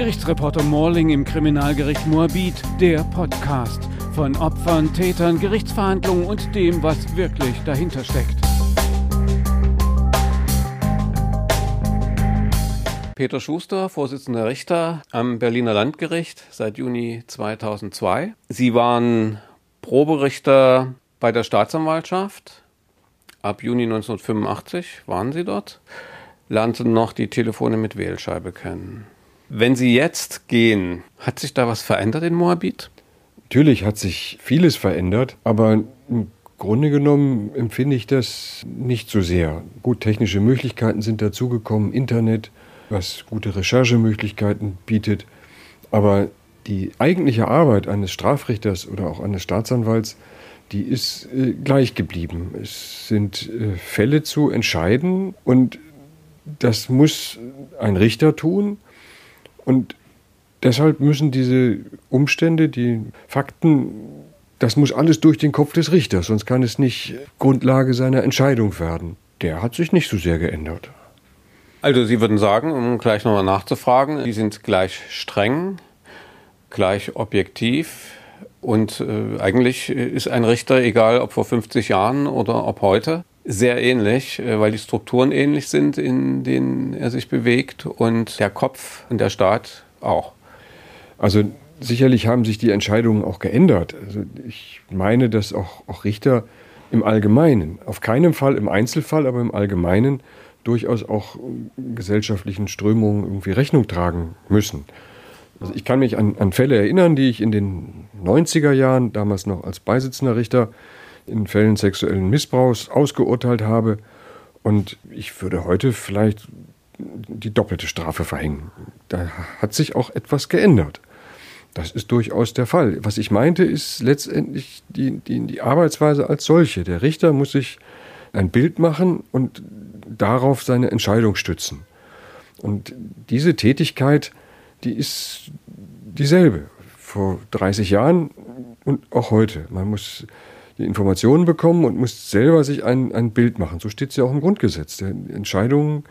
Gerichtsreporter Morling im Kriminalgericht Moabit, der Podcast von Opfern, Tätern, Gerichtsverhandlungen und dem, was wirklich dahinter steckt. Peter Schuster, Vorsitzender Richter am Berliner Landgericht seit Juni 2002. Sie waren Proberichter bei der Staatsanwaltschaft. Ab Juni 1985 waren Sie dort, lernten noch die Telefone mit Wählscheibe kennen. Wenn Sie jetzt gehen, hat sich da was verändert in Moabit? Natürlich hat sich vieles verändert, aber im Grunde genommen empfinde ich das nicht so sehr. Gut, technische Möglichkeiten sind dazugekommen, Internet, was gute Recherchemöglichkeiten bietet, aber die eigentliche Arbeit eines Strafrichters oder auch eines Staatsanwalts, die ist äh, gleich geblieben. Es sind äh, Fälle zu entscheiden und das muss ein Richter tun und deshalb müssen diese Umstände, die Fakten, das muss alles durch den Kopf des Richters, sonst kann es nicht Grundlage seiner Entscheidung werden. Der hat sich nicht so sehr geändert. Also Sie würden sagen, um gleich nochmal nachzufragen, die sind gleich streng, gleich objektiv und äh, eigentlich ist ein Richter, egal ob vor 50 Jahren oder ob heute, sehr ähnlich, äh, weil die Strukturen ähnlich sind, in denen er sich bewegt und der Kopf und der Staat auch. Also sicherlich haben sich die Entscheidungen auch geändert. Also ich meine, dass auch, auch Richter im Allgemeinen, auf keinen Fall im Einzelfall, aber im Allgemeinen durchaus auch gesellschaftlichen Strömungen irgendwie Rechnung tragen müssen. Also ich kann mich an, an Fälle erinnern, die ich in den 90er Jahren, damals noch als Beisitzender Richter, in Fällen sexuellen Missbrauchs ausgeurteilt habe. Und ich würde heute vielleicht die doppelte Strafe verhängen. Da hat sich auch etwas geändert. Das ist durchaus der Fall. Was ich meinte, ist letztendlich die, die, die Arbeitsweise als solche. Der Richter muss sich ein Bild machen und darauf seine Entscheidung stützen. Und diese Tätigkeit, die ist dieselbe vor 30 Jahren und auch heute. Man muss die Informationen bekommen und muss selber sich ein, ein Bild machen. So steht es ja auch im Grundgesetz. Die Entscheidungen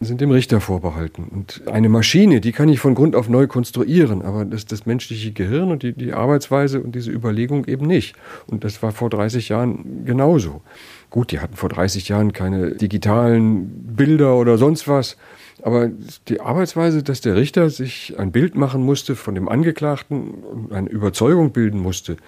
sind dem Richter vorbehalten. Und eine Maschine, die kann ich von Grund auf neu konstruieren, aber das, das menschliche Gehirn und die, die Arbeitsweise und diese Überlegung eben nicht. Und das war vor 30 Jahren genauso. Gut, die hatten vor 30 Jahren keine digitalen Bilder oder sonst was. Aber die Arbeitsweise, dass der Richter sich ein Bild machen musste von dem Angeklagten und eine Überzeugung bilden musste,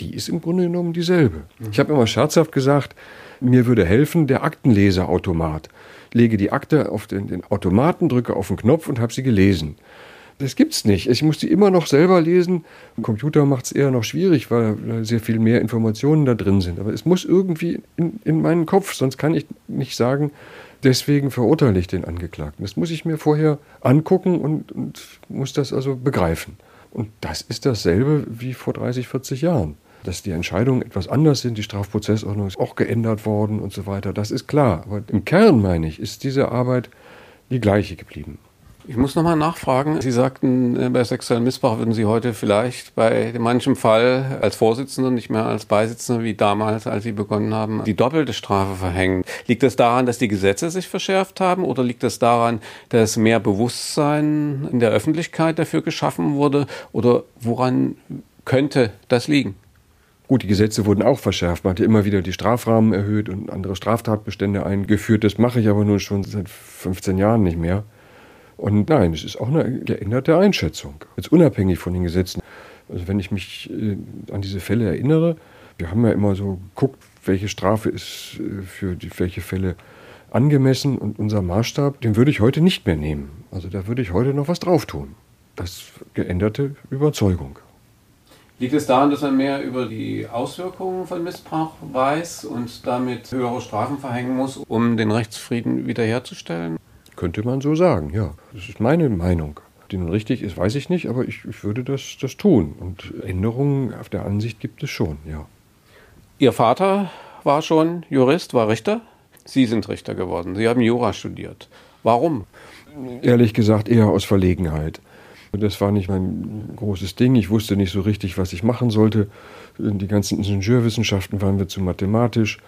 die ist im Grunde genommen dieselbe. Ich habe immer scherzhaft gesagt, mir würde helfen der Aktenleserautomat. Lege die Akte auf den, den Automaten, drücke auf den Knopf und habe sie gelesen. Das gibt's nicht. Ich muss die immer noch selber lesen. Ein Computer macht es eher noch schwierig, weil sehr viel mehr Informationen da drin sind. Aber es muss irgendwie in, in meinen Kopf, sonst kann ich nicht sagen, deswegen verurteile ich den Angeklagten. Das muss ich mir vorher angucken und, und muss das also begreifen. Und das ist dasselbe wie vor 30, 40 Jahren. Dass die Entscheidungen etwas anders sind, die Strafprozessordnung ist auch geändert worden und so weiter, das ist klar. Aber im Kern, meine ich, ist diese Arbeit die gleiche geblieben. Ich muss nochmal nachfragen. Sie sagten, äh, bei sexuellem Missbrauch würden Sie heute vielleicht bei manchem Fall als Vorsitzender, nicht mehr als Beisitzender wie damals, als Sie begonnen haben, die doppelte Strafe verhängen. Liegt das daran, dass die Gesetze sich verschärft haben oder liegt das daran, dass mehr Bewusstsein in der Öffentlichkeit dafür geschaffen wurde oder woran könnte das liegen? Gut, die Gesetze wurden auch verschärft. Man hat ja immer wieder die Strafrahmen erhöht und andere Straftatbestände eingeführt. Das mache ich aber nun schon seit 15 Jahren nicht mehr. Und nein, es ist auch eine geänderte Einschätzung. Jetzt unabhängig von den Gesetzen. Also wenn ich mich äh, an diese Fälle erinnere, wir haben ja immer so geguckt, welche Strafe ist äh, für die, welche Fälle angemessen und unser Maßstab, den würde ich heute nicht mehr nehmen. Also da würde ich heute noch was drauf tun. Das geänderte Überzeugung. Liegt es daran, dass man mehr über die Auswirkungen von Missbrauch weiß und damit höhere Strafen verhängen muss, um den Rechtsfrieden wiederherzustellen? Könnte man so sagen, ja. Das ist meine Meinung. Die nun richtig ist, weiß ich nicht, aber ich, ich würde das, das tun. Und Änderungen auf der Ansicht gibt es schon, ja. Ihr Vater war schon Jurist, war Richter? Sie sind Richter geworden. Sie haben Jura studiert. Warum? Ehrlich gesagt eher aus Verlegenheit. Das war nicht mein großes Ding. Ich wusste nicht so richtig, was ich machen sollte. Die ganzen Ingenieurwissenschaften waren mir zu mathematisch.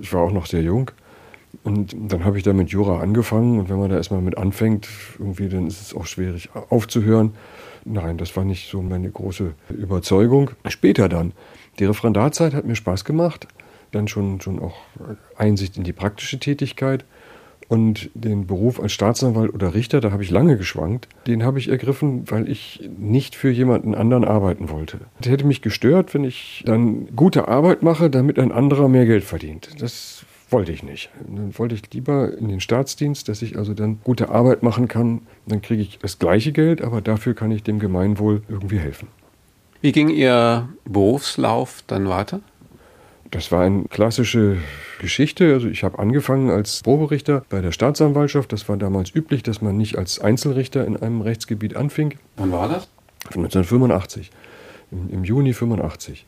Ich war auch noch sehr jung. Und dann habe ich da mit Jura angefangen und wenn man da erstmal mit anfängt, irgendwie, dann ist es auch schwierig aufzuhören. Nein, das war nicht so meine große Überzeugung. Später dann. Die Referendarzeit hat mir Spaß gemacht. Dann schon, schon auch Einsicht in die praktische Tätigkeit. Und den Beruf als Staatsanwalt oder Richter, da habe ich lange geschwankt. Den habe ich ergriffen, weil ich nicht für jemanden anderen arbeiten wollte. Das hätte mich gestört, wenn ich dann gute Arbeit mache, damit ein anderer mehr Geld verdient. Das wollte ich nicht. Dann wollte ich lieber in den Staatsdienst, dass ich also dann gute Arbeit machen kann. Dann kriege ich das gleiche Geld, aber dafür kann ich dem Gemeinwohl irgendwie helfen. Wie ging Ihr Berufslauf dann weiter? Das war eine klassische Geschichte. Also ich habe angefangen als Proberichter bei der Staatsanwaltschaft. Das war damals üblich, dass man nicht als Einzelrichter in einem Rechtsgebiet anfing. Wann war das? 1985, im, im Juni 85.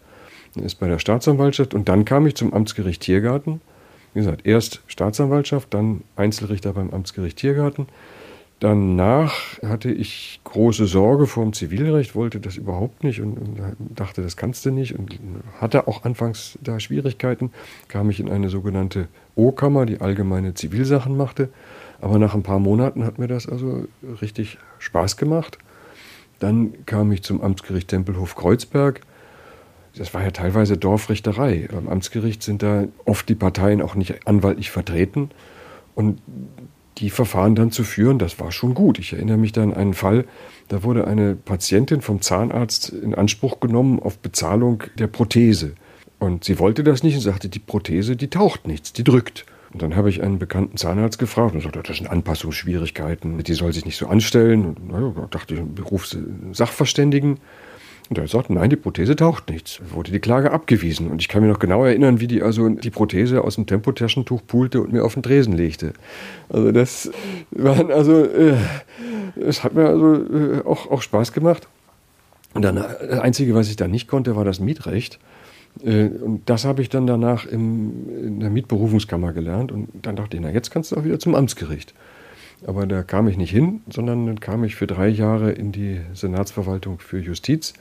Dann ist bei der Staatsanwaltschaft und dann kam ich zum Amtsgericht Tiergarten. Wie gesagt, erst Staatsanwaltschaft, dann Einzelrichter beim Amtsgericht Tiergarten. Danach hatte ich große Sorge vor dem Zivilrecht, wollte das überhaupt nicht und, und, dachte, das kannst du nicht und hatte auch anfangs da Schwierigkeiten. Kam ich in eine sogenannte O-Kammer, die allgemeine Zivilsachen machte. Aber nach ein paar Monaten hat mir das also richtig Spaß gemacht. Dann kam ich zum Amtsgericht Tempelhof Kreuzberg. Das war ja teilweise Dorfrichterei. Beim Amtsgericht sind da oft die Parteien auch nicht anwaltlich vertreten. Und die Verfahren dann zu führen, das war schon gut. Ich erinnere mich da an einen Fall, da wurde eine Patientin vom Zahnarzt in Anspruch genommen auf Bezahlung der Prothese. Und sie wollte das nicht und sagte, die Prothese, die taucht nichts, die drückt. Und dann habe ich einen bekannten Zahnarzt gefragt und sagte, das sind Anpassungsschwierigkeiten, die soll sich nicht so anstellen. Und naja, dachte ich, Berufssachverständigen. Und er sagt, nein, die Prothese taucht nichts. Wurde die Klage abgewiesen. Und ich kann mir noch genau erinnern, wie die also die Prothese aus dem Tempotaschentuch pulte und mir auf den Tresen legte. Also das waren also, äh, es hat mir also äh, auch, auch Spaß gemacht. Und dann, das Einzige, was ich da nicht konnte, war das Mietrecht. Äh, und das habe ich dann danach im, in der Mietberufungskammer gelernt. Und dann dachte ich, na, jetzt kannst du auch wieder zum Amtsgericht. Aber da kam ich nicht hin, sondern dann kam ich für drei Jahre in die Senatsverwaltung für Justiz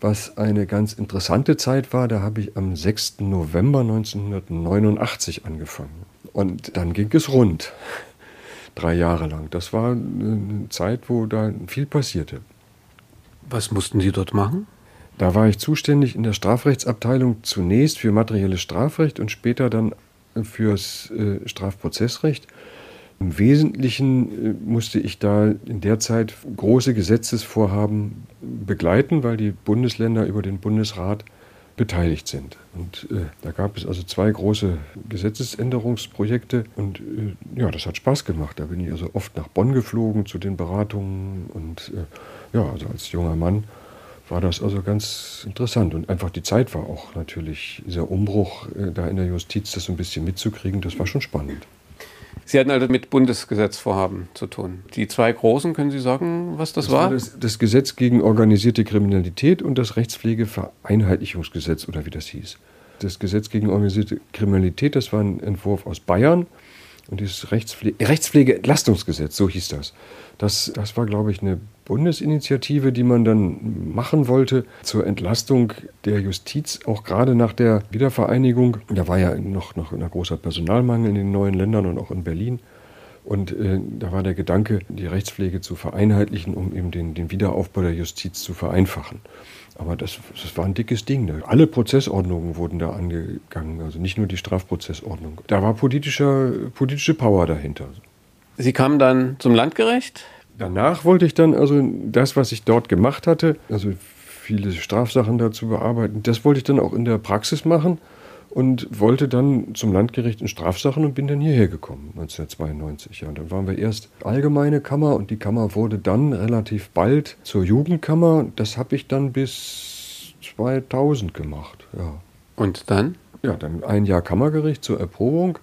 was eine ganz interessante Zeit war. Da habe ich am 6. November 1989 angefangen. Und dann ging es rund. Drei Jahre lang. Das war eine Zeit, wo da viel passierte. Was mussten Sie dort machen? Da war ich zuständig in der Strafrechtsabteilung zunächst für materielles Strafrecht und später dann fürs äh, Strafprozessrecht. Im Wesentlichen äh, musste ich da in der Zeit große Gesetzesvorhaben begleiten, weil die Bundesländer über den Bundesrat beteiligt sind. Und äh, da gab es also zwei große Gesetzesänderungsprojekte und äh, ja, das hat Spaß gemacht. Da bin ich also oft nach Bonn geflogen zu den Beratungen und äh, ja, also als junger Mann war das also ganz interessant und einfach die Zeit war auch natürlich dieser Umbruch äh, da in der Justiz, das so ein bisschen mitzukriegen, das war schon spannend. Sie hatten also mit Bundesgesetzvorhaben zu tun. Die zwei großen, können Sie sagen, was das, das war? Das, das, Gesetz gegen organisierte Kriminalität und das Rechtspflegevereinheitlichungsgesetz oder wie das hieß. Das Gesetz gegen organisierte Kriminalität, das war ein Entwurf aus Bayern und dieses Rechtspflege, Rechtspflegeentlastungsgesetz, so hieß das. das. Das war, glaube ich, eine Bundesinitiative, die man dann machen wollte zur Entlastung der Justiz, auch gerade nach der Wiedervereinigung. Da war ja noch, noch ein großer Personalmangel in den neuen Ländern und auch in Berlin. Und äh, da war der Gedanke, die Rechtspflege zu vereinheitlichen, um eben den, den Wiederaufbau der Justiz zu vereinfachen. Aber das, das war ein dickes Ding. Alle Prozessordnungen wurden da angegangen, also nicht nur die Strafprozessordnung. Da war politischer, politische Power dahinter. Sie kamen dann zum Landgericht? Danach wollte ich dann also das, was ich dort gemacht hatte, also viele Strafsachen dazu bearbeiten, das wollte ich dann auch in der Praxis machen und wollte dann zum Landgericht in Strafsachen und bin dann hierher gekommen, 1992. Ja, und dann waren wir erst allgemeine Kammer und die Kammer wurde dann relativ bald zur Jugendkammer. Das habe ich dann bis 2000 gemacht. Ja. Und dann? Ja, dann ein Jahr Kammergericht zur Erprobung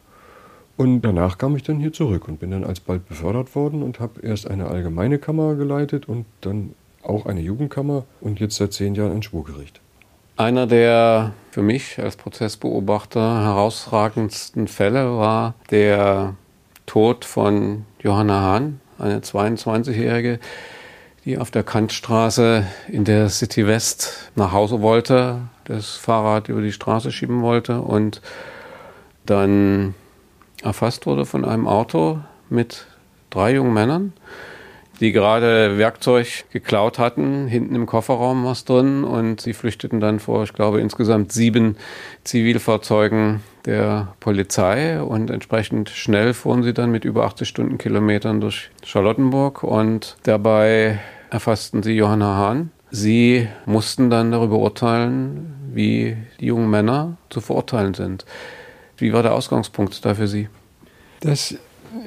und danach kam ich dann hier zurück und bin dann alsbald befördert worden und habe erst eine allgemeine Kammer geleitet und dann auch eine Jugendkammer und jetzt seit zehn Jahren ein Schwurgericht. Einer der für mich als Prozessbeobachter herausragendsten Fälle war der Tod von Johanna Hahn, eine 22-Jährige, die auf der Kantstraße in der City West nach Hause wollte, das Fahrrad über die Straße schieben wollte und dann erfasst wurde von einem Auto mit drei jungen Männern, die gerade Werkzeug geklaut hatten. Hinten im Kofferraum was drin und sie flüchteten dann vor, ich glaube, insgesamt sieben Zivilfahrzeugen der Polizei und entsprechend schnell fuhren sie dann mit über 80 Stundenkilometern durch Charlottenburg und dabei erfassten sie Johanna Hahn. Sie mussten dann darüber urteilen, wie die jungen Männer zu verurteilen sind. Wie war der Ausgangspunkt da für Sie? Das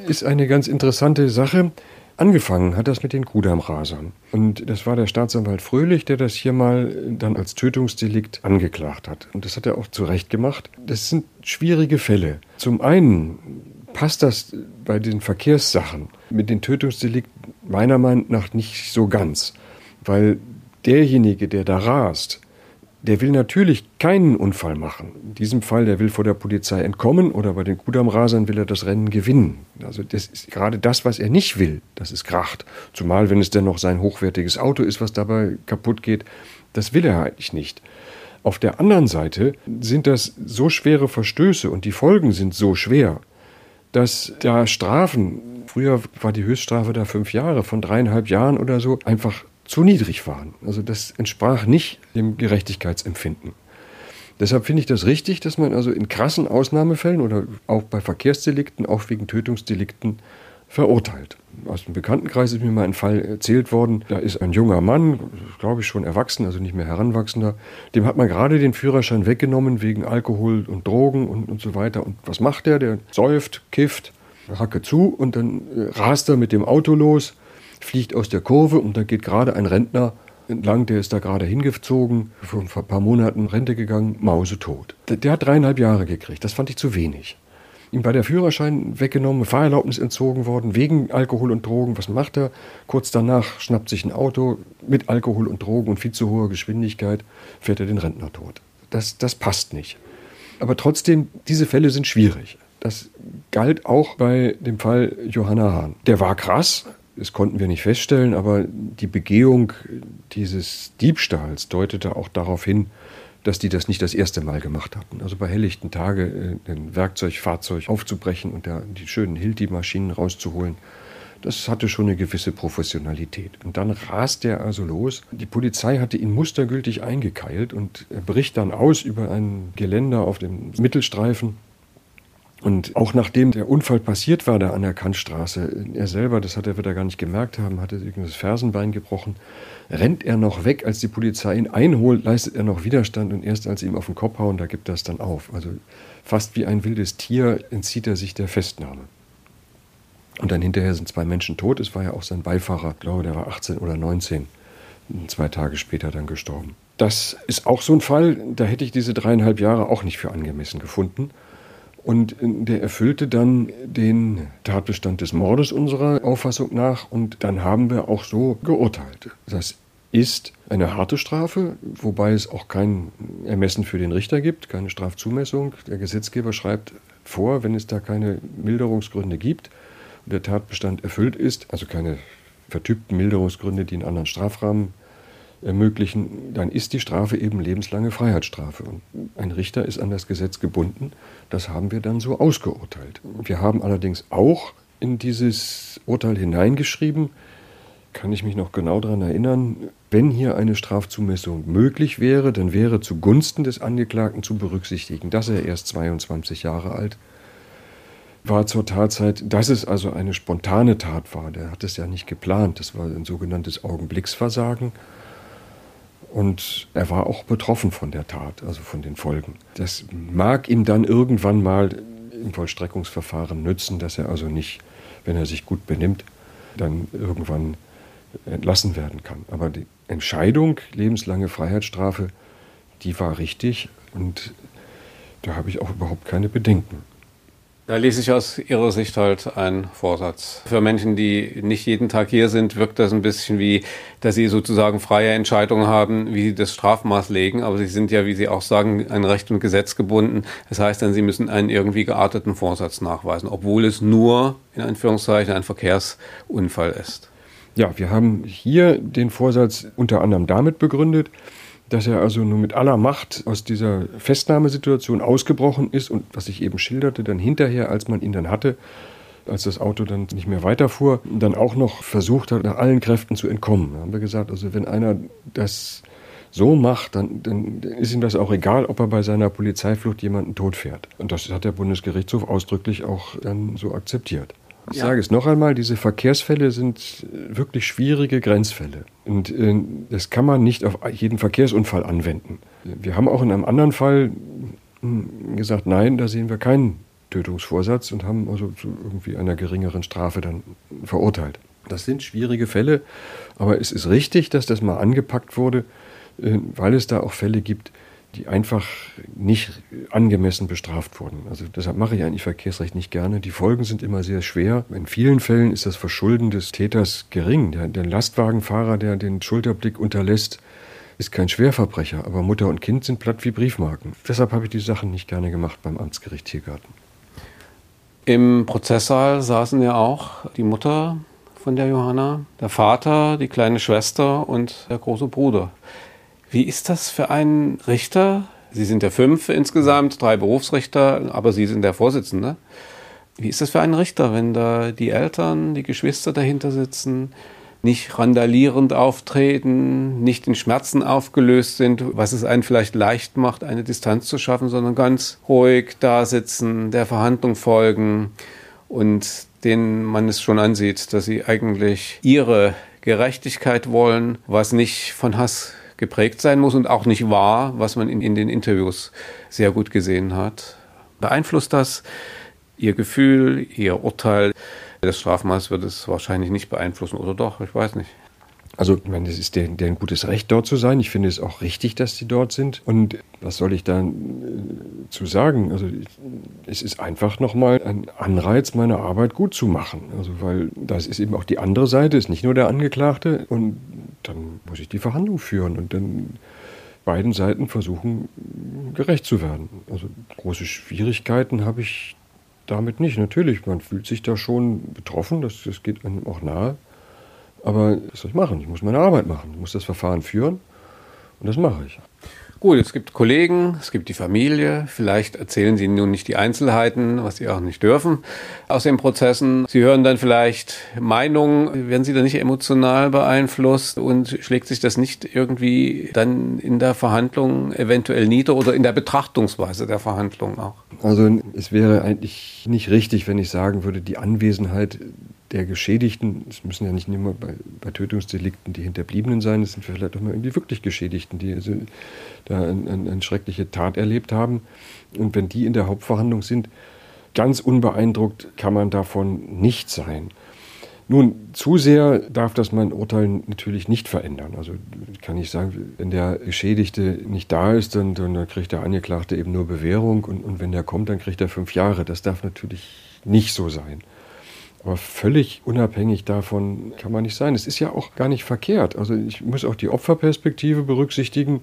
ist eine ganz interessante Sache. Angefangen hat das mit den Kudamrasern. Und das war der Staatsanwalt Fröhlich, der das hier mal dann als Tötungsdelikt angeklagt hat. Und das hat er auch zu Recht gemacht. Das sind schwierige Fälle. Zum einen passt das bei den Verkehrssachen mit den Tötungsdelikten meiner Meinung nach nicht so ganz. Weil derjenige, der da rast, der will natürlich keinen Unfall machen. In diesem Fall, der will vor der Polizei entkommen oder bei den Kudamrasern will er das Rennen gewinnen. Also das ist gerade das, was er nicht will, dass es kracht. Zumal, wenn es denn noch sein hochwertiges Auto ist, was dabei kaputt geht, das will er eigentlich nicht. Auf der anderen Seite sind das so schwere Verstöße und die Folgen sind so schwer, dass da Strafen, früher war die Höchststrafe da fünf Jahre, von dreieinhalb Jahren oder so, einfach zu niedrig waren. Also das entsprach nicht dem Gerechtigkeitsempfinden. Deshalb finde ich das richtig, dass man also in krassen Ausnahmefällen oder auch bei Verkehrsdelikten, auch wegen Tötungsdelikten, verurteilt. Aus dem Bekanntenkreis ist mir mal ein Fall erzählt worden. Da ist ein junger Mann, glaube ich schon erwachsen, also nicht mehr heranwachsender, dem hat man gerade den Führerschein weggenommen wegen Alkohol und Drogen und, und so weiter. Und was macht der? Der säuft, kifft, Hacke zu und dann äh, rast er mit dem Auto los fliegt aus der Kurve und da geht gerade ein Rentner entlang, der ist da gerade hingezogen, vor ein paar Monaten Rente gegangen, mausetot. Der, der hat dreieinhalb Jahre gekriegt, das fand ich zu wenig. Ihm war der Führerschein weggenommen, Fahrerlaubnis entzogen worden, wegen Alkohol und Drogen. Was macht er? Kurz danach schnappt sich ein Auto mit Alkohol und Drogen und viel zu hoher Geschwindigkeit, fährt er den Rentner tot. Das, das passt nicht. Aber trotzdem, diese Fälle sind schwierig. Das galt auch bei dem Fall Johanna Hahn. Der war krass, das konnten wir nicht feststellen, aber die Begehung dieses Diebstahls deutete auch darauf hin, dass die das nicht das erste Mal gemacht hatten. Also bei helllichten Tage äh, ein Werkzeugfahrzeug aufzubrechen und da die schönen Hilti-Maschinen rauszuholen, das hatte schon eine gewisse Professionalität. Und dann rast er also los. Die Polizei hatte ihn mustergültig eingekeilt und er bricht dann aus über ein Geländer auf dem Mittelstreifen und auch nachdem der Unfall passiert war da an der Kantstraße, er selber, das hat er wieder gar nicht gemerkt haben, hatte das Fersenbein gebrochen, rennt er noch weg, als die Polizei ihn einholt, leistet er noch Widerstand und erst als sie ihm auf den Kopf hauen, da gibt er es dann auf. Also fast wie ein wildes Tier entzieht er sich der Festnahme. Und dann hinterher sind zwei Menschen tot, es war ja auch sein Beifahrer, ich glaube, der war 18 oder 19, zwei Tage später dann gestorben. Das ist auch so ein Fall, da hätte ich diese dreieinhalb Jahre auch nicht für angemessen gefunden. Und der erfüllte dann den Tatbestand des Mordes unserer Auffassung nach. Und dann haben wir auch so geurteilt. Das ist eine harte Strafe, wobei es auch kein Ermessen für den Richter gibt, keine Strafzumessung. Der Gesetzgeber schreibt vor, wenn es da keine Milderungsgründe gibt und der Tatbestand erfüllt ist, also keine vertypten Milderungsgründe, die einen anderen Strafrahmen ermöglichen, dann ist die Strafe eben lebenslange Freiheitsstrafe. Und ein Richter ist an das Gesetz gebunden. Das haben wir dann so ausgeurteilt. Wir haben allerdings auch in dieses Urteil hineingeschrieben, kann ich mich noch genau daran erinnern, wenn hier eine Strafzumessung möglich wäre, dann wäre zugunsten des Angeklagten zu berücksichtigen, dass er erst 22 Jahre alt war zur Tatzeit, dass es also eine spontane Tat war. Der hat es ja nicht geplant. Das war ein sogenanntes Augenblicksversagen. Und er war auch betroffen von der Tat, also von den Folgen. Das mag ihm dann irgendwann mal im Vollstreckungsverfahren nützen, dass er also nicht, wenn er sich gut benimmt, dann irgendwann entlassen werden kann. Aber die Entscheidung, lebenslange Freiheitsstrafe, die war richtig und da habe ich auch überhaupt keine Bedenken. Da lese ich aus Ihrer Sicht halt einen Vorsatz. Für Menschen, die nicht jeden Tag hier sind, wirkt das ein bisschen wie, dass sie sozusagen freie Entscheidungen haben, wie sie das Strafmaß legen. Aber sie sind ja, wie Sie auch sagen, an Recht und Gesetz gebunden. Das heißt dann, sie müssen einen irgendwie gearteten Vorsatz nachweisen, obwohl es nur, in Anführungszeichen, ein Verkehrsunfall ist. Ja, wir haben hier den Vorsatz unter anderem damit begründet, dass er also nur mit aller Macht aus dieser Festnahmesituation ausgebrochen ist und was ich eben schilderte, dann hinterher, als man ihn dann hatte, als das Auto dann nicht mehr weiterfuhr, dann auch noch versucht hat, nach allen Kräften zu entkommen. Da haben wir gesagt, also wenn einer das so macht, dann, dann ist ihm das auch egal, ob er bei seiner Polizeiflucht jemanden totfährt. Und das hat der Bundesgerichtshof ausdrücklich auch dann so akzeptiert. Ich ja. sage es noch einmal, diese Verkehrsfälle sind wirklich schwierige Grenzfälle. Und äh, das kann man nicht auf jeden Verkehrsunfall anwenden. Wir haben auch in einem anderen Fall hm, gesagt, nein, da sehen wir keinen Tötungsvorsatz und haben also zu irgendwie einer geringeren Strafe dann verurteilt. Das sind schwierige Fälle, aber es ist richtig, dass das mal angepackt wurde, äh, weil es da auch Fälle gibt, die einfach nicht angemessen bestraft wurden. Also deshalb mache ich eigentlich Verkehrsrecht nicht gerne. Die Folgen sind immer sehr schwer. In vielen Fällen ist das Verschulden des Täters gering. Der, der Lastwagenfahrer, der den Schulterblick unterlässt, ist kein Schwerverbrecher, aber Mutter und Kind sind platt wie Briefmarken. Deshalb habe ich die Sachen nicht gerne gemacht beim Amtsgericht Tiergarten. Im Prozesssaal saßen ja auch die Mutter von der Johanna, der Vater, die kleine Schwester und der große Bruder. Wie ist das für einen Richter? Sie sind ja fünf insgesamt, drei Berufsrichter, aber Sie sind der Vorsitzende. Wie ist das für einen Richter, wenn da die Eltern, die Geschwister dahinter sitzen, nicht randalierend auftreten, nicht in Schmerzen aufgelöst sind, was es einen vielleicht leicht macht, eine Distanz zu schaffen, sondern ganz ruhig da sitzen, der Verhandlung folgen und denen man es schon ansieht, dass sie eigentlich ihre Gerechtigkeit wollen, was nicht von Hass geprägt sein muss und auch nicht wahr, was man in, in den Interviews sehr gut gesehen hat. Beeinflusst das Ihr Gefühl, Ihr Urteil? Das Strafmaß wird es wahrscheinlich nicht beeinflussen, oder doch? Ich weiß nicht. Also, ich meine, es ist deren, deren gutes Recht, dort zu sein. Ich finde es auch richtig, dass sie dort sind. Und was soll ich da äh, zu sagen? Also, es ist einfach nochmal ein Anreiz, meine Arbeit gut zu machen. Also, weil das ist eben auch die andere Seite, ist nicht nur der Angeklagte. Und dann muss ich die Verhandlung führen und dann beiden Seiten versuchen, gerecht zu werden. Also, große Schwierigkeiten habe ich damit nicht. Natürlich, man fühlt sich da schon betroffen, das, das geht einem auch nahe. Aber was soll ich machen? Ich muss meine Arbeit machen. Ich muss das Verfahren führen und das mache ich. Gut, es gibt Kollegen, es gibt die Familie. Vielleicht erzählen Sie nun nicht die Einzelheiten, was Sie auch nicht dürfen, aus den Prozessen. Sie hören dann vielleicht Meinungen. Werden Sie da nicht emotional beeinflusst und schlägt sich das nicht irgendwie dann in der Verhandlung eventuell nieder oder in der Betrachtungsweise der Verhandlung auch? Also es wäre eigentlich nicht richtig, wenn ich sagen würde, die Anwesenheit der Geschädigten, es müssen ja nicht nur bei, bei Tötungsdelikten die Hinterbliebenen sein, es sind vielleicht auch mal irgendwie wirklich Geschädigten, die also da eine ein, ein schreckliche Tat erlebt haben. Und wenn die in der Hauptverhandlung sind, ganz unbeeindruckt kann man davon nicht sein. Nun, zu sehr darf das mein Urteil natürlich nicht verändern. Also kann ich sagen, wenn der Geschädigte nicht da ist, dann, dann kriegt der Angeklagte eben nur Bewährung und, und wenn der kommt, dann kriegt er fünf Jahre. Das darf natürlich nicht so sein. Aber völlig unabhängig davon kann man nicht sein. Es ist ja auch gar nicht verkehrt. Also ich muss auch die Opferperspektive berücksichtigen.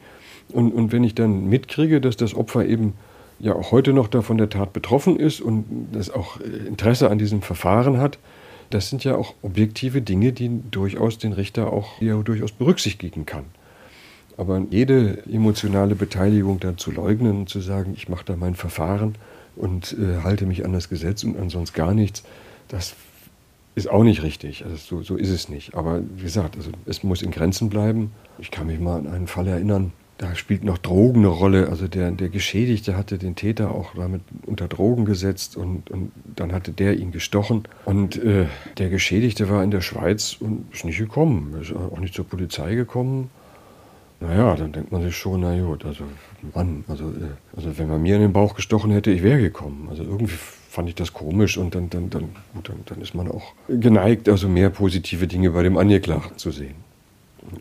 Und, und wenn ich dann mitkriege, dass das Opfer eben ja auch heute noch davon der Tat betroffen ist und das auch Interesse an diesem Verfahren hat, das sind ja auch objektive Dinge, die durchaus den Richter auch ja, durchaus berücksichtigen kann. Aber jede emotionale Beteiligung dann zu leugnen und zu sagen, ich mache da mein Verfahren und äh, halte mich an das Gesetz und ansonsten gar nichts, das ist auch nicht richtig. Also so, so ist es nicht. Aber wie gesagt, also es muss in Grenzen bleiben. Ich kann mich mal an einen Fall erinnern, da spielt noch Drogen eine Rolle. Also der, der Geschädigte hatte den Täter auch damit unter Drogen gesetzt und, und dann hatte der ihn gestochen. Und äh, der Geschädigte war in der Schweiz und ist nicht gekommen, ist auch nicht zur Polizei gekommen. Naja, dann denkt man sich schon, na gut, also Mann, also, äh, also wenn man mir in den Bauch gestochen hätte, ich wäre gekommen. Also irgendwie fand ich das komisch und dann, dann, dann, gut, dann, dann ist man auch geneigt, also mehr positive Dinge bei dem Angeklagten zu sehen.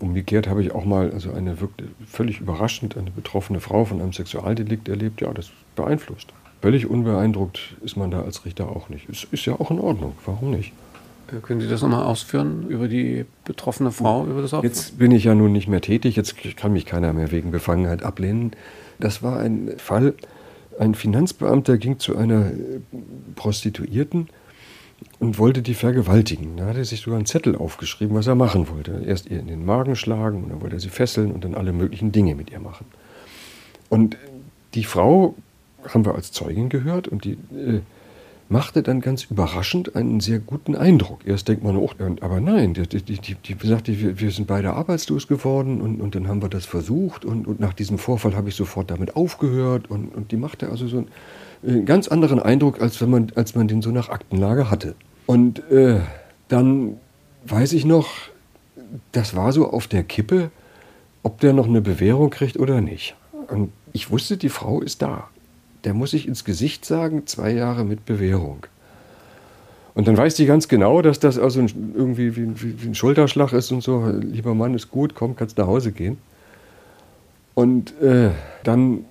Umgekehrt habe ich auch mal also eine wirklich völlig überraschend eine betroffene Frau von einem Sexualdelikt erlebt. Ja, das beeinflusst. Völlig unbeeindruckt ist man da als Richter auch nicht. Es ist ja auch in Ordnung. Warum nicht? Äh, können Sie das nochmal ausführen über die betroffene Frau, über das Opfer? Jetzt bin ich ja nun nicht mehr tätig. Jetzt kann mich keiner mehr wegen Befangenheit ablehnen. Das war ein Fall, ein Finanzbeamter ging zu einer Prostituierten und wollte die vergewaltigen. Da hat er sich sogar einen Zettel aufgeschrieben, was er machen wollte. Erst ihr in den Magen schlagen und dann wollte er sie fesseln und dann alle möglichen Dinge mit ihr machen. Und die Frau haben wir als Zeugin gehört und die äh, machte dann ganz überraschend einen sehr guten Eindruck. Erst denkt man, oh, aber nein, die, die, die, die sagte, wir, wir, sind beide arbeitslos geworden und, und dann haben wir das versucht und, und nach diesem Vorfall habe ich sofort damit aufgehört und, und die machte also so einen äh, ganz anderen Eindruck, als, wenn man, als man den so nach Aktenlage hatte. Und äh, dann weiß ich noch, das war so auf der Kippe, ob der noch eine Bewährung kriegt oder nicht. Und ich wusste, die Frau ist da der muss sich ins Gesicht sagen, zwei Jahre mit Bewährung. Und dann weiß die ganz genau, dass das also irgendwie wie, wie, wie, ein Schulterschlag ist und so. Lieber Mann, ist gut, komm, kannst nach Hause gehen. Und äh, dann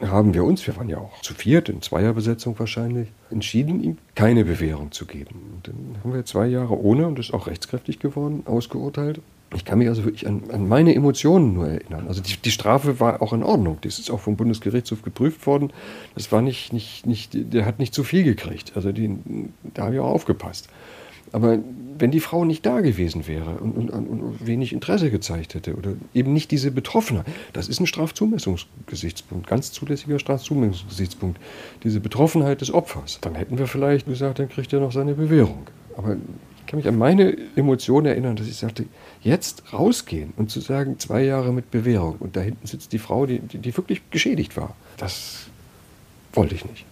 haben wir uns, wir waren ja auch zu viert, in Zweierbesetzung wahrscheinlich, entschieden, ihm keine Bewährung zu geben. Und dann haben wir zwei Jahre ohne, und ist auch rechtskräftig geworden, ausgeurteilt. Ich kann mich also wirklich an, an meine Emotionen nur erinnern. Also die, die, Strafe war auch in Ordnung. Das ist auch vom Bundesgerichtshof geprüft worden. Das war nicht, nicht, nicht, der hat nicht zu viel gekriegt. Also die, da habe ich auch aufgepasst. Aber wenn die Frau nicht da gewesen wäre und, und, und, wenig Interesse gezeigt hätte oder eben nicht diese Betroffenheit, das ist ein Strafzumessungsgesichtspunkt, ganz zulässiger Strafzumessungsgesichtspunkt, diese Betroffenheit des Opfers, dann hätten wir vielleicht gesagt, dann kriegt er noch seine Bewährung. Aber kann mich an meine Emotionen erinnern, dass ich sagte, jetzt rausgehen und zu sagen, zwei Jahre mit Bewährung und da hinten sitzt die Frau, die, die, die wirklich geschädigt war. Das wollte ich nicht.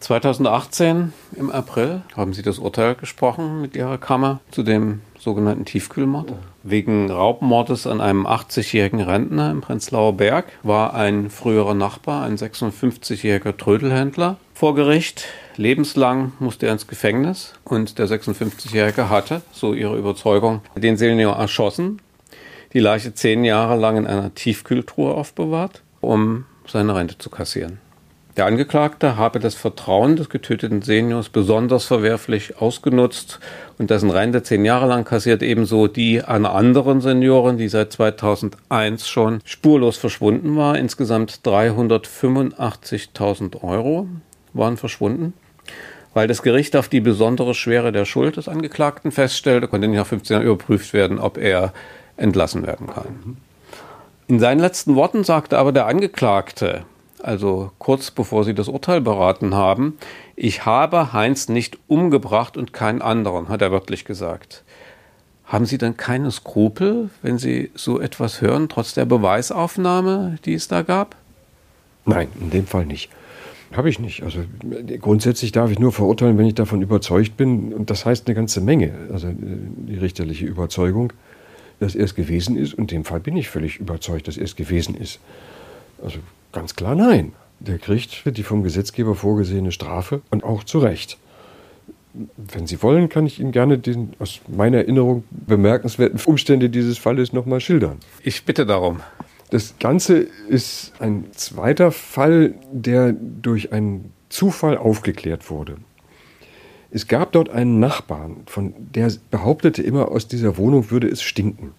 2018 im April haben Sie das Urteil gesprochen mit Ihrer Kammer zu dem sogenannten Tiefkühlmord. Wegen Raubmordes an einem 80-jährigen Rentner im Prenzlauer Berg war ein früherer Nachbar, ein 56-jähriger Trödelhändler, vor Gericht. Lebenslang musste er ins Gefängnis und der 56-Jährige hatte, so ihre Überzeugung, den Senior erschossen, die Leiche zehn Jahre lang in einer Tiefkühltruhe aufbewahrt, um seine Rente zu kassieren. Der Angeklagte habe das Vertrauen des getöteten Seniors besonders verwerflich ausgenutzt und dessen Rente zehn Jahre lang kassiert, ebenso die einer anderen Seniorin, die seit 2001 schon spurlos verschwunden war. Insgesamt 385.000 Euro waren verschwunden. Weil das Gericht auf die besondere Schwere der Schuld des Angeklagten feststellte, konnte nicht nach 15 Jahren überprüft werden, ob er entlassen werden kann. In seinen letzten Worten sagte aber der Angeklagte, also kurz bevor sie das Urteil beraten haben, ich habe Heinz nicht umgebracht und keinen anderen, hat er wörtlich gesagt. Haben Sie dann keine Skrupel, wenn Sie so etwas hören, trotz der Beweisaufnahme, die es da gab? Nein, in dem Fall nicht. Habe ich nicht. Also grundsätzlich darf ich nur verurteilen, wenn ich davon überzeugt bin. Und das heißt eine ganze Menge. Also die richterliche Überzeugung, dass er es gewesen ist. Und in dem Fall bin ich völlig überzeugt, dass er es gewesen ist. Also Ganz klar nein. Der kriegt die vom Gesetzgeber vorgesehene Strafe und auch zu Recht. Wenn Sie wollen, kann ich Ihnen gerne den aus meiner Erinnerung bemerkenswerten Umstände dieses Falles nochmal schildern. Ich bitte darum. Das Ganze ist ein zweiter Fall, der durch einen Zufall aufgeklärt wurde. Es gab dort einen Nachbarn, von der behauptete immer, aus dieser Wohnung würde es stinken.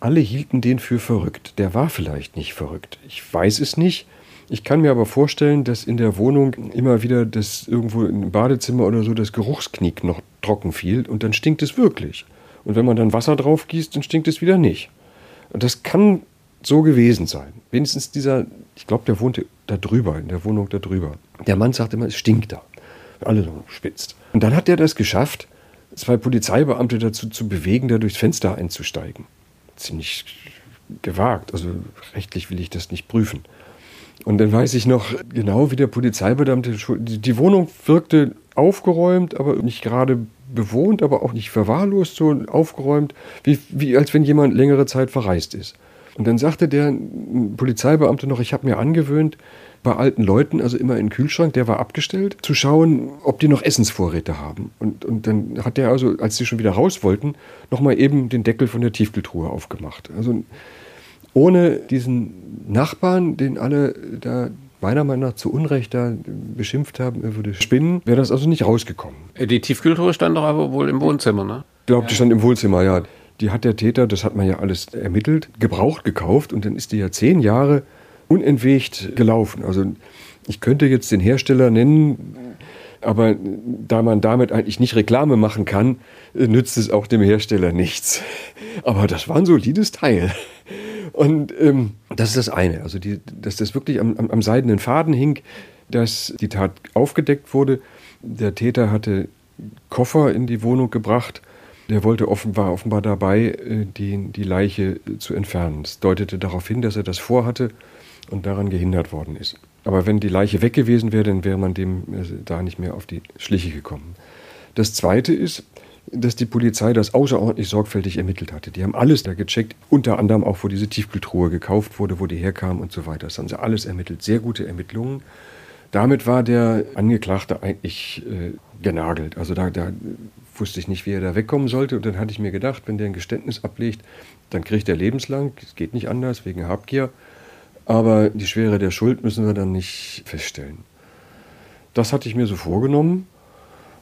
Alle hielten den für verrückt. Der war vielleicht nicht verrückt. Ich weiß es nicht. Ich kann mir aber vorstellen, dass in der Wohnung immer wieder das irgendwo im Badezimmer oder so das Geruchsknick noch trocken fiel und dann stinkt es wirklich. Und wenn man dann Wasser drauf gießt, dann stinkt es wieder nicht. Und das kann so gewesen sein. Wenigstens dieser, ich glaube, der wohnte da drüber, in der Wohnung da drüber. Der Mann sagt immer, es stinkt da. Alle so spitzt. Und dann hat er das geschafft, zwei Polizeibeamte dazu zu bewegen, da durchs Fenster einzusteigen ziemlich gewagt. Also rechtlich will ich das nicht prüfen. Und dann weiß ich noch genau, wie der Polizeibeamte, die Wohnung wirkte aufgeräumt, aber nicht gerade bewohnt, aber auch nicht verwahrlost, so aufgeräumt, wie, wie als wenn jemand längere Zeit verreist ist. Und dann sagte der Polizeibeamte noch, ich habe mir angewöhnt, bei alten Leuten, also immer in den Kühlschrank, der war abgestellt, zu schauen, ob die noch Essensvorräte haben. Und, und dann hat der also, als sie schon wieder raus wollten, nochmal eben den Deckel von der Tiefkühltruhe aufgemacht. Also ohne diesen Nachbarn, den alle da meiner Meinung nach zu Unrecht da beschimpft haben, er würde spinnen, wäre das also nicht rausgekommen. Die Tiefkühltruhe stand doch aber wohl im Wohnzimmer, ne? Ich glaube, die stand im Wohnzimmer, ja. Die hat der Täter, das hat man ja alles ermittelt, gebraucht gekauft und dann ist die ja zehn Jahre unentwegt gelaufen. Also ich könnte jetzt den Hersteller nennen, Aber da man damit eigentlich nicht Reklame machen kann, nützt es auch dem Hersteller nichts. Aber das war ein solides Teil. Und ähm, das ist das eine. Also, die, dass das wirklich am, am, am seidenen Faden hing, dass die Tat aufgedeckt wurde. Der Täter hatte Koffer in die Wohnung gebracht. Der wollte offenbar, offenbar dabei, äh, die, die Leiche zu entfernen. Es deutete darauf hin, dass er das vorhatte und daran gehindert worden ist. Aber wenn die Leiche weg gewesen wäre, dann wäre man dem äh, da nicht mehr auf die Schliche gekommen. Das Zweite ist, dass die Polizei das außerordentlich sorgfältig ermittelt hatte. Die haben alles da gecheckt, unter anderem auch, wo diese Tiefkühltruhe gekauft wurde, wo die herkam und so weiter. Das haben sie alles ermittelt. Sehr gute Ermittlungen. Damit war der Angeklagte eigentlich äh, genagelt. Also da, da wusste ich nicht, wie er da wegkommen sollte. Und dann hatte ich mir gedacht, wenn der ein Geständnis ablegt, dann kriegt er lebenslang. Es geht nicht anders, wegen Habgier. Aber die Schwere der Schuld müssen wir dann nicht feststellen. Das hatte ich mir so vorgenommen.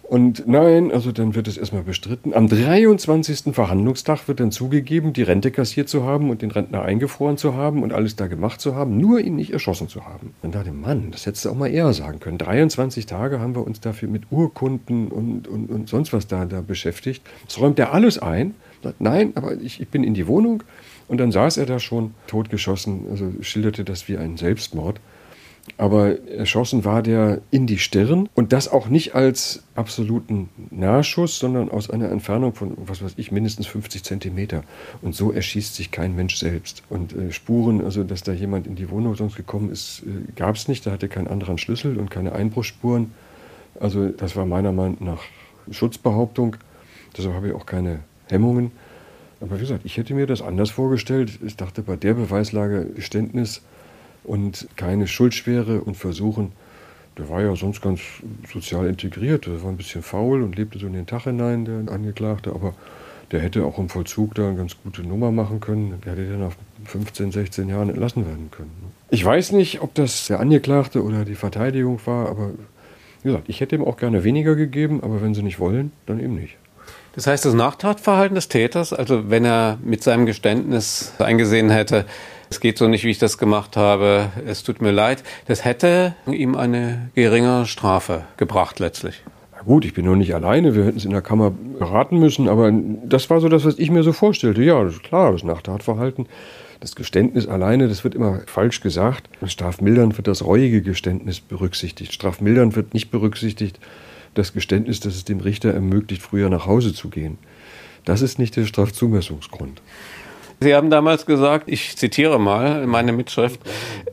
Und nein, also dann wird es erstmal bestritten. Am 23. Verhandlungstag wird dann zugegeben, die Rente kassiert zu haben und den Rentner eingefroren zu haben und alles da gemacht zu haben, nur ihn nicht erschossen zu haben. Dann dachte ich, Mann, das hättest du auch mal eher sagen können. 23 Tage haben wir uns dafür mit Urkunden und, und, und sonst was da, da beschäftigt. Das räumt er alles ein. Sagt, nein, aber ich, ich bin in die Wohnung. Und dann saß er da schon totgeschossen, also schilderte das wie einen Selbstmord. Aber erschossen war der in die Stirn und das auch nicht als absoluten Nahschuss, sondern aus einer Entfernung von, was weiß ich, mindestens 50 Zentimeter. Und so erschießt sich kein Mensch selbst. Und äh, Spuren, also dass da jemand in die Wohnung sonst gekommen ist, äh, gab es nicht. Da hatte keinen anderen Schlüssel und keine Einbruchsspuren. Also das war meiner Meinung nach Schutzbehauptung. Deshalb habe ich auch keine Hemmungen. Aber wie gesagt, ich hätte mir das anders vorgestellt. Ich dachte, bei der Beweislage Geständnis und keine Schuldschwere und Versuchen. Der war ja sonst ganz sozial integriert, der war ein bisschen faul und lebte so in den Tag hinein, der Angeklagte, aber der hätte auch im Vollzug da eine ganz gute Nummer machen können. Der hätte dann nach 15, 16 Jahren entlassen werden können. Ich weiß nicht, ob das der Angeklagte oder die Verteidigung war, aber wie gesagt, ich hätte ihm auch gerne weniger gegeben, aber wenn sie nicht wollen, dann eben nicht. Das heißt, das Nachtatverhalten des Täters, also wenn er mit seinem Geständnis eingesehen hätte, es geht so nicht, wie ich das gemacht habe, es tut mir leid. Das hätte ihm eine geringe Strafe gebracht letztlich. Na gut, ich bin noch nicht alleine, wir hätten es in der Kammer beraten müssen, aber das war so das, was ich mir so vorstellte. Ja, klar, das Nachtatverhalten. Das Geständnis alleine, das wird immer falsch gesagt. Strafmildernd wird das reuige Geständnis berücksichtigt. Strafmildernd wird nicht berücksichtigt das Geständnis, das es dem Richter ermöglicht, früher nach Hause zu gehen. Das ist nicht der Strafzumessungsgrund. Sie haben damals gesagt, ich zitiere mal meine Mitschrift,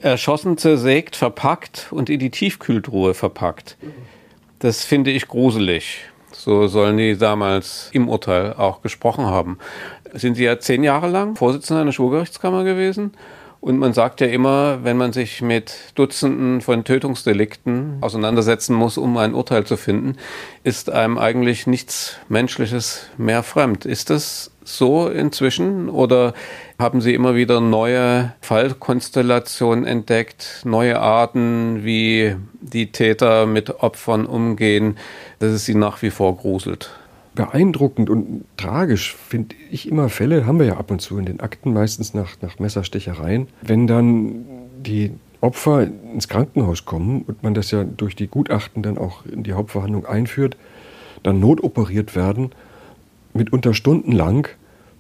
erschossen, zersägt, verpackt und in die Tiefkühltruhe verpackt. Das finde ich gruselig. So sollen die damals im Urteil auch gesprochen haben. Sind Sie ja zehn Jahre lang Vorsitzender einer Schwurgerichtskammer gewesen? Und man sagt ja immer, wenn man sich mit Dutzenden von Tötungsdelikten auseinandersetzen muss, um ein Urteil zu finden, ist einem eigentlich nichts Menschliches mehr fremd. Ist das so inzwischen oder haben Sie immer wieder neue Fallkonstellationen entdeckt, neue Arten, wie die Täter mit Opfern umgehen, dass es Sie nach wie vor gruselt? beeindruckend und tragisch finde ich immer Fälle, haben wir ja ab und zu in den Akten, meistens nach, nach Messerstechereien, wenn dann die Opfer ins Krankenhaus kommen und man das ja durch die Gutachten dann auch in die Hauptverhandlung einführt, dann notoperiert werden, mitunter stundenlang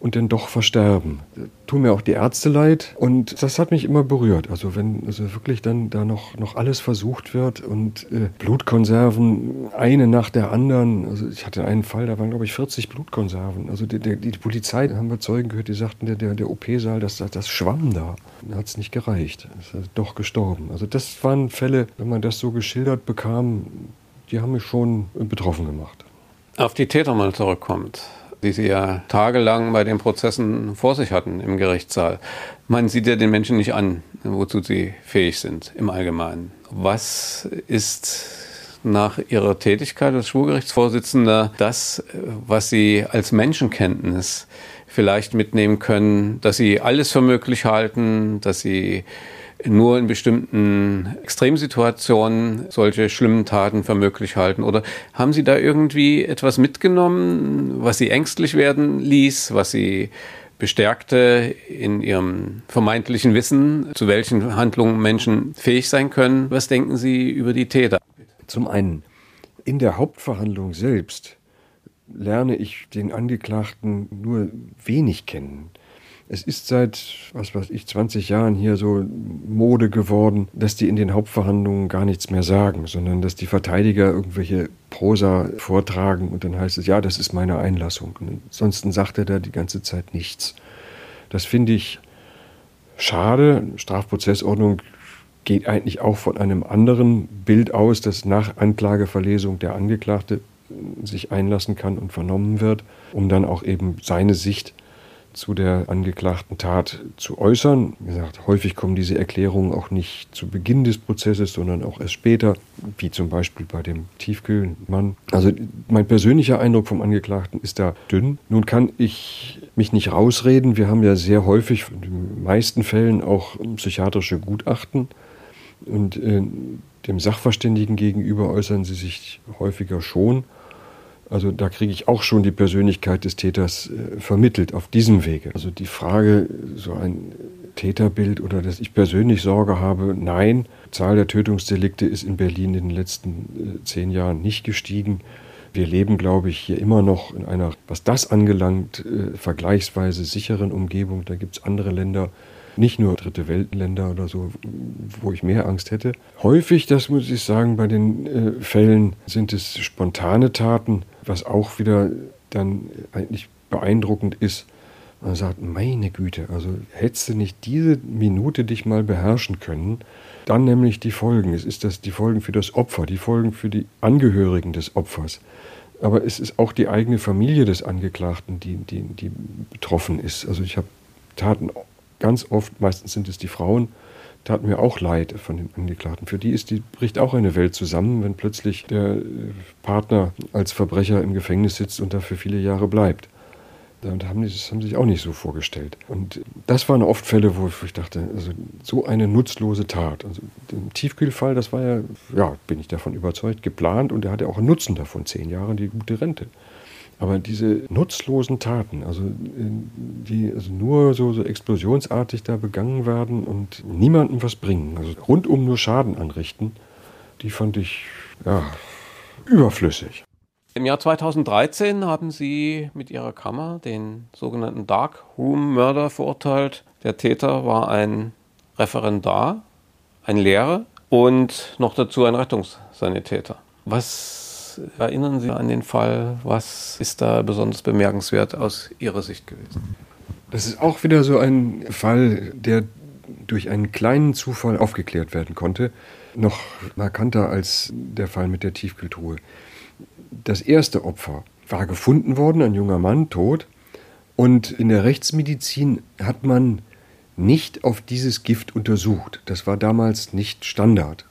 und dann doch versterben. Tun mir auch die Ärzte leid und das hat mich immer berührt. Also wenn also wirklich dann da noch, noch alles versucht wird und äh, Blutkonserven, eine nach der anderen. Also ich hatte einen Fall, da waren glaube ich 40 Blutkonserven. Also die, die, die Polizei, haben wir Zeugen gehört, die sagten, der, der, der OP-Saal, das, das schwamm da. Da hat es nicht gereicht. Ist also doch gestorben. Also das waren Fälle, wenn man das so geschildert bekam, die haben mich schon betroffen gemacht. Auf die Täter mal zurückkommt die sie ja tagelang bei den Prozessen vor sich hatten im Gerichtssaal. Man sieht ja den Menschen nicht an, wozu sie fähig sind im Allgemeinen. Was ist nach ihrer Tätigkeit als Schwurgerichtsvorsitzender das, was sie als Menschenkenntnis vielleicht mitnehmen können, dass sie alles für möglich halten, dass sie nur in bestimmten Extremsituationen solche schlimmen Taten für möglich halten? Oder haben Sie da irgendwie etwas mitgenommen, was Sie ängstlich werden ließ, was Sie bestärkte in ihrem vermeintlichen Wissen, zu welchen Handlungen Menschen fähig sein können? Was denken Sie über die Täter? Zum einen, In der Hauptverhandlung selbst lerne ich den Angeklagten nur wenig kennen. Es ist seit, was weiß ich, 20 Jahren hier so Mode geworden, dass die in den Hauptverhandlungen gar nichts mehr sagen, sondern dass die Verteidiger irgendwelche Prosa vortragen und dann heißt es, ja, das ist meine Einlassung. Und ansonsten sagt er da die ganze Zeit nichts. Das finde ich schade. Strafprozessordnung geht eigentlich auch von einem anderen Bild aus, dass nach Anklageverlesung der Angeklagte sich einlassen kann und vernommen wird, um dann auch eben seine Sicht zu der angeklagten Tat zu äußern. Wie gesagt, häufig kommen diese Erklärungen auch nicht zu Beginn des Prozesses, sondern auch erst später, wie zum Beispiel bei dem Tiefkühlmann. Also mein persönlicher Eindruck vom Angeklagten ist da dünn. Nun kann ich mich nicht rausreden. Wir haben ja sehr häufig, in den meisten Fällen auch psychiatrische Gutachten. Und äh, dem Sachverständigen gegenüber äußern sie sich häufiger schon. Also da kriege ich auch schon die Persönlichkeit des Täters äh, vermittelt auf diesem Wege. Also die Frage, so ein Täterbild oder dass ich persönlich Sorge habe, nein, die Zahl der Tötungsdelikte ist in Berlin in den letzten äh, zehn Jahren nicht gestiegen. Wir leben, glaube ich, hier immer noch in einer, was das angelangt, äh, vergleichsweise sicheren Umgebung. Da gibt es andere Länder, nicht nur dritte Weltländer oder so, wo ich mehr Angst hätte. Häufig, das muss ich sagen, bei den äh, Fällen sind es spontane Taten, was auch wieder dann eigentlich beeindruckend ist. Man sagt, meine Güte, also hättest du nicht diese Minute dich mal beherrschen können, dann nämlich die Folgen. Es ist das die Folgen für das Opfer, die Folgen für die Angehörigen des Opfers. Aber es ist auch die eigene Familie des Angeklagten, die, die, die betroffen ist. Also ich habe Taten ganz oft, meistens sind es die Frauen, tat mir auch leid von den Angeklagten. Für die ist die bricht auch eine Welt zusammen, wenn plötzlich der äh, Partner als Verbrecher im Gefängnis sitzt und dafür viele Jahre bleibt. Da haben die, das haben sie sich auch nicht so vorgestellt. Und das waren oft Fälle, wo ich dachte, also so eine nutzlose Tat. Also im Tiefkühlfall, das war ja, ja, bin ich davon überzeugt, geplant und er hatte auch einen Nutzen davon, zehn Jahre die gute Rente. Aber diese nutzlosen Taten, also die also nur so, so explosionsartig da begangen werden und niemandem was bringen, also rundum nur Schaden anrichten, die fand ich ja überflüssig. Im Jahr 2013 haben Sie mit Ihrer Kammer den sogenannten Dark Room Mörder verurteilt. Der Täter war ein Referendar, ein Lehrer und noch dazu ein Rettungssanitäter. Was erinnern Sie an den Fall? Was ist da besonders bemerkenswert aus Ihrer Sicht gewesen? Das ist auch wieder so ein Fall, der durch einen kleinen Zufall aufgeklärt werden konnte. Noch markanter als der Fall mit der Tiefkühltruhe. Das erste Opfer war gefunden worden, ein junger Mann, tot. Und in der Rechtsmedizin hat man nicht auf dieses Gift untersucht. Das war damals nicht Standard.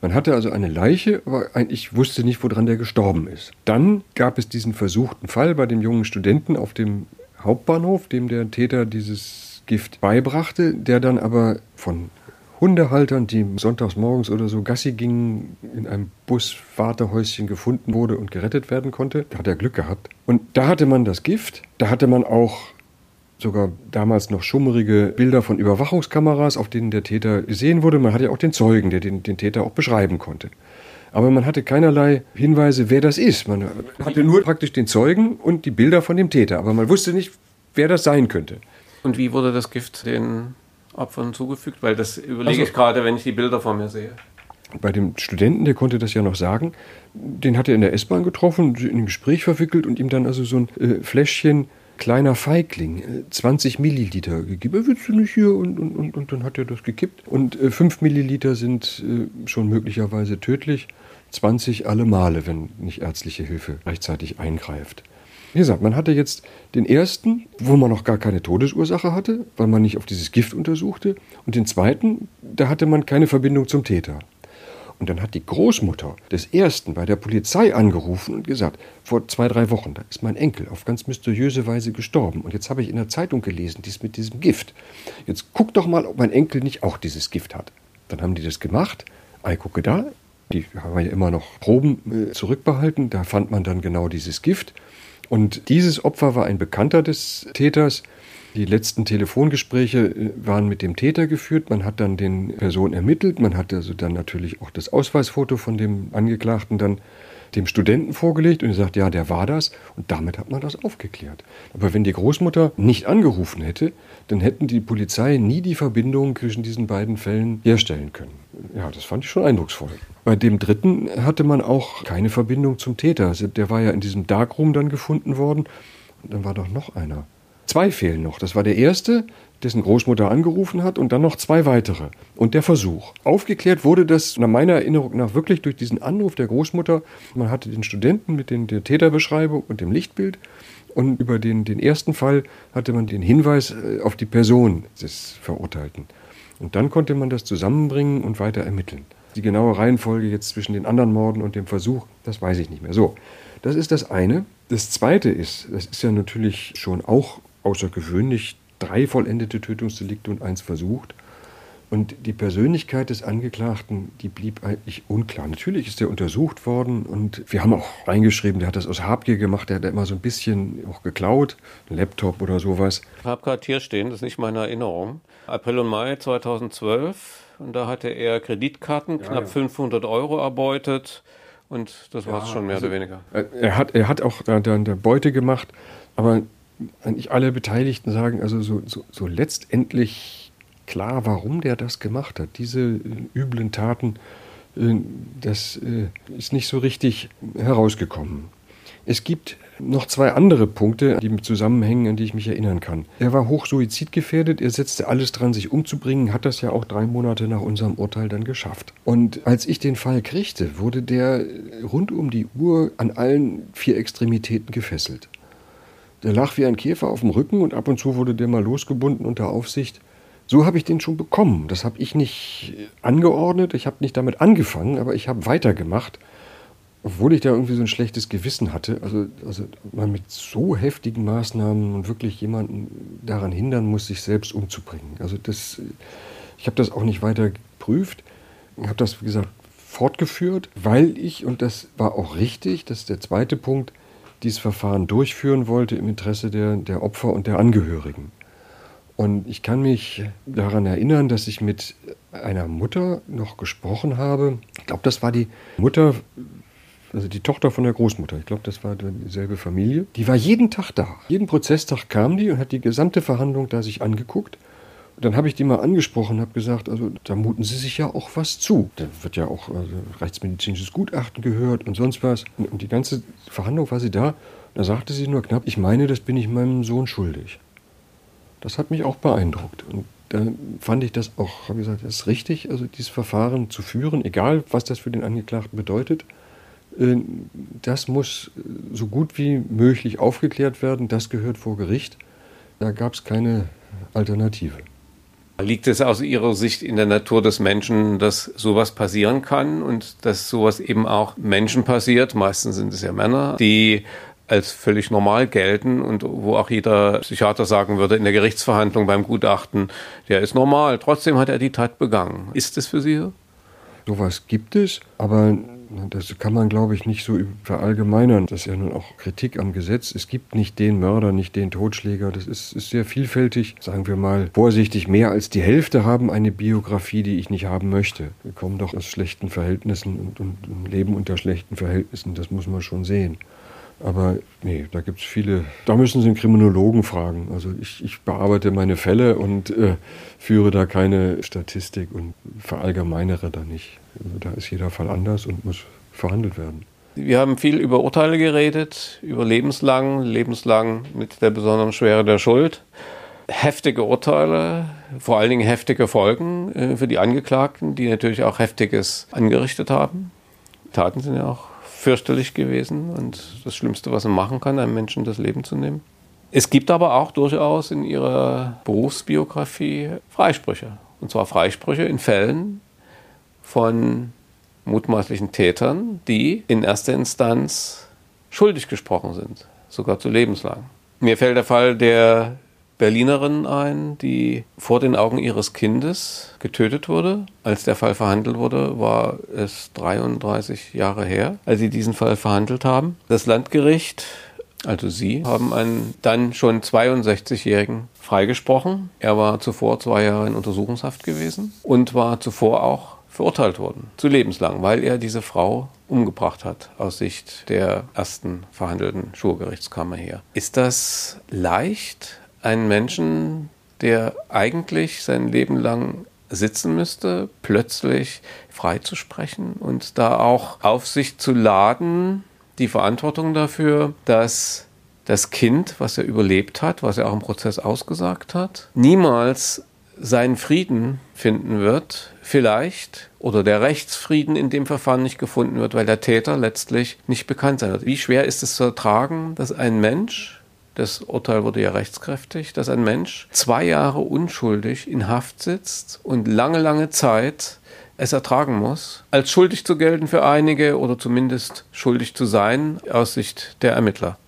Man hatte also eine Leiche, aber eigentlich wusste nicht, woran der gestorben ist. Dann gab es diesen versuchten Fall bei dem jungen Studenten auf dem Hauptbahnhof, dem der Täter dieses Gift beibrachte, der dann aber von Hundehaltern, die sonntags morgens oder so Gassi gingen, in einem Buswartehäuschen gefunden wurde und gerettet werden konnte. Da hat er Glück gehabt. Und da hatte man das Gift, da hatte man auch sogar damals noch schummerige Bilder von Überwachungskameras, auf denen der Täter gesehen wurde. Man hatte ja auch den Zeugen, der den, den Täter auch beschreiben konnte. Aber man hatte keinerlei Hinweise, wer das ist. Man hatte nur praktisch den Zeugen und die Bilder von dem Täter. Aber man wusste nicht, wer das sein könnte. Und wie wurde das Gift den Opfern zugefügt? Weil das überlege also, ich gerade, wenn ich die Bilder vor mir sehe. Bei dem Studenten, der konnte das ja noch sagen, den hat er in der S-Bahn getroffen, in ein Gespräch verwickelt und ihm dann also so ein äh, Fläschchen kleiner Feigling, 20 äh, Milliliter gegeben. Willst du nicht hier? Und, und, und, und dann hat er das gekippt. Und äh, 5 Milliliter sind äh, schon möglicherweise tödlich. 20 alle Male, wenn nicht ärztliche Hilfe rechtzeitig eingreift. Wie gesagt, man hatte jetzt den ersten, wo man noch gar keine Todesursache hatte, weil man nicht auf dieses Gift untersuchte. Und den zweiten, da hatte man keine Verbindung zum Täter. Und dann hat die Großmutter des Ersten bei der Polizei angerufen und gesagt, vor zwei, drei Wochen, da ist mein Enkel auf ganz mysteriöse Weise gestorben. Und jetzt habe ich in der Zeitung gelesen, dies mit diesem Gift. Jetzt guck doch mal, ob mein Enkel nicht auch dieses Gift hat. Dann haben die das gemacht. Ei, gucke da. Die haben ja immer noch Proben äh, zurückbehalten. Da fand man dann genau dieses Gift. Und dieses Opfer war ein Bekannter des Täters. Die letzten Telefongespräche äh, waren mit dem Täter geführt. Man hat dann den Person ermittelt. Man hat also dann natürlich auch das Ausweisfoto von dem Angeklagten dann dem Studenten vorgelegt und er sagt, ja, der war das und damit hat man das aufgeklärt. Aber wenn die Großmutter nicht angerufen hätte, dann hätten die Polizei nie die Verbindung zwischen diesen beiden Fällen herstellen können. Ja, das fand ich schon eindrucksvoll. Bei dem dritten hatte man auch keine Verbindung zum Täter. Also der war ja in diesem Darkroom dann gefunden worden. Und dann war doch noch einer. Zwei fehlen noch. Das war der erste, dessen Großmutter angerufen hat und dann noch zwei weitere. Und der Versuch. Aufgeklärt wurde das nach meiner Erinnerung nach wirklich durch diesen Anruf der Großmutter. Man hatte den Studenten mit den, der Täterbeschreibung und dem Lichtbild. Und über den, den ersten Fall hatte man den Hinweis äh, auf die Person des Verurteilten. Und dann konnte man das zusammenbringen und weiter ermitteln. Die genaue Reihenfolge jetzt zwischen den anderen Morden und dem Versuch, das weiß ich nicht mehr. So, das ist das eine. Das zweite ist, das ist ja natürlich schon auch außergewöhnlich, drei vollendete Tötungsdelikte und eins versucht. Und die Persönlichkeit des Angeklagten, die blieb eigentlich unklar. Natürlich ist er untersucht worden und wir haben auch reingeschrieben, der hat das aus Habgier gemacht, der hat immer so ein bisschen auch geklaut, ein Laptop oder sowas. Ich habe gerade hier stehen, das ist nicht meine Erinnerung. April und Mai 2012 und da hatte er Kreditkarten, knapp ja, ja. 500 Euro erbeutet und das war es schon mehr also, oder weniger. Er hat, er hat auch da, da, da Beute gemacht, aber eigentlich alle Beteiligten sagen, also so, so, so letztendlich klar, warum der das gemacht hat. Diese äh, üblen Taten, äh, das äh, ist nicht so richtig herausgekommen. Es gibt noch zwei andere Punkte, die zusammenhängen, an die ich mich erinnern kann. Er war hoch suizidgefährdet, er setzte alles dran, sich umzubringen, hat das ja auch drei Monate nach unserem Urteil dann geschafft. Und als ich den Fall kriegte, wurde der rund um die Uhr an allen vier Extremitäten gefesselt. Der lag wie ein Käfer auf dem Rücken und ab und zu wurde der mal losgebunden unter Aufsicht. So habe ich den schon bekommen. Das habe ich nicht angeordnet, ich habe nicht damit angefangen, aber ich habe weitergemacht, obwohl ich da irgendwie so ein schlechtes Gewissen hatte. Also, also man mit so heftigen Maßnahmen und wirklich jemanden daran hindern muss, sich selbst umzubringen. Also das, ich habe das auch nicht weiter geprüft. Habe das, wie gesagt, fortgeführt, weil ich, und das war auch richtig, das ist der zweite Punkt, dieses Verfahren durchführen wollte im Interesse der, der Opfer und der Angehörigen. Und ich kann mich daran erinnern, dass ich mit einer Mutter noch gesprochen habe. Ich glaube, das war die Mutter, also die Tochter von der Großmutter. Ich glaube, das war dieselbe Familie. Die war jeden Tag da. Jeden Prozesstag kam die und hat die gesamte Verhandlung da sich angeguckt. Und dann habe ich die mal angesprochen und habe gesagt, also da muten Sie sich ja auch was zu. Da wird ja auch also, rechtsmedizinisches Gutachten gehört und sonst was. Und die ganze Verhandlung war sie da. Da sagte sie nur knapp, ich meine, das bin ich meinem Sohn schuldig. Das hat mich auch beeindruckt. Und dann fand ich das auch, habe gesagt, das ist richtig, also dieses Verfahren zu führen, egal was das für den Angeklagten bedeutet. Äh, das muss so gut wie möglich aufgeklärt werden. Das gehört vor Gericht. Da gab es keine Alternative. Liegt es aus Ihrer Sicht in der Natur des Menschen, dass sowas passieren kann und dass sowas eben auch Menschen passiert? Meistens sind es ja Männer, die als völlig normal gelten und wo auch jeder Psychiater sagen würde in der Gerichtsverhandlung beim Gutachten, der ist normal, trotzdem hat er die Tat begangen. Ist es für Sie so? Sowas gibt es, aber das kann man, glaube ich, nicht so verallgemeinern. Das ist ja nun auch Kritik am Gesetz. Es gibt nicht den Mörder, nicht den Totschläger. Das ist, ist sehr vielfältig. Sagen wir mal vorsichtig, mehr als die Hälfte haben eine Biografie, die ich nicht haben möchte. Wir kommen doch aus schlechten Verhältnissen und, und, leben unter schlechten Verhältnissen. Das muss man schon sehen. Aber nee, da gibt es viele. Da müssen Sie einen Kriminologen fragen. Also ich, ich bearbeite meine Fälle und äh, führe da keine Statistik und verallgemeinere da nicht. Also da ist jeder Fall anders und muss verhandelt werden. Wir haben viel über Urteile geredet, über lebenslang, lebenslang mit der besonderen Schwere der Schuld. Heftige Urteile, vor allen Dingen heftige Folgen äh, für die Angeklagten, die natürlich auch Heftiges angerichtet haben. Taten sind ja auch fürchterlich gewesen und das Schlimmste, was man machen kann, einem Menschen das Leben zu nehmen. Es gibt aber auch durchaus in ihrer Berufsbiografie Freisprüche. Und zwar Freisprüche in Fällen von mutmaßlichen Tätern, die in erster Instanz schuldig gesprochen sind, sogar zu lebenslang. Mir fällt der Fall der Berlinerin ein, die vor den Augen ihres Kindes getötet wurde. Als der Fall verhandelt wurde, war es 33 Jahre her, als sie diesen Fall verhandelt haben. Das Landgericht, also Sie, haben einen dann schon 62-Jährigen freigesprochen. Er war zuvor zwei Jahre in Untersuchungshaft gewesen und war zuvor auch verurteilt worden, zu lebenslang, weil er diese Frau umgebracht hat, aus Sicht der ersten verhandelten Schwurgerichtskammer her. Ist das leicht, einen Menschen, der eigentlich sein Leben lang sitzen müsste, plötzlich freizusprechen und da auch auf sich zu laden, die Verantwortung dafür, dass das Kind, was er überlebt hat, was er auch im Prozess ausgesagt hat, niemals seinen Frieden finden wird, vielleicht, oder der Rechtsfrieden in dem Verfahren nicht gefunden wird, weil der Täter letztlich nicht bekannt sein wird. Wie schwer ist es zu ertragen, dass ein Mensch, das Urteil wurde ja rechtskräftig, dass ein Mensch zwei Jahre unschuldig in Haft sitzt und lange, lange Zeit es ertragen muss, als schuldig zu gelten für einige oder zumindest schuldig zu sein aus Sicht der Ermittler.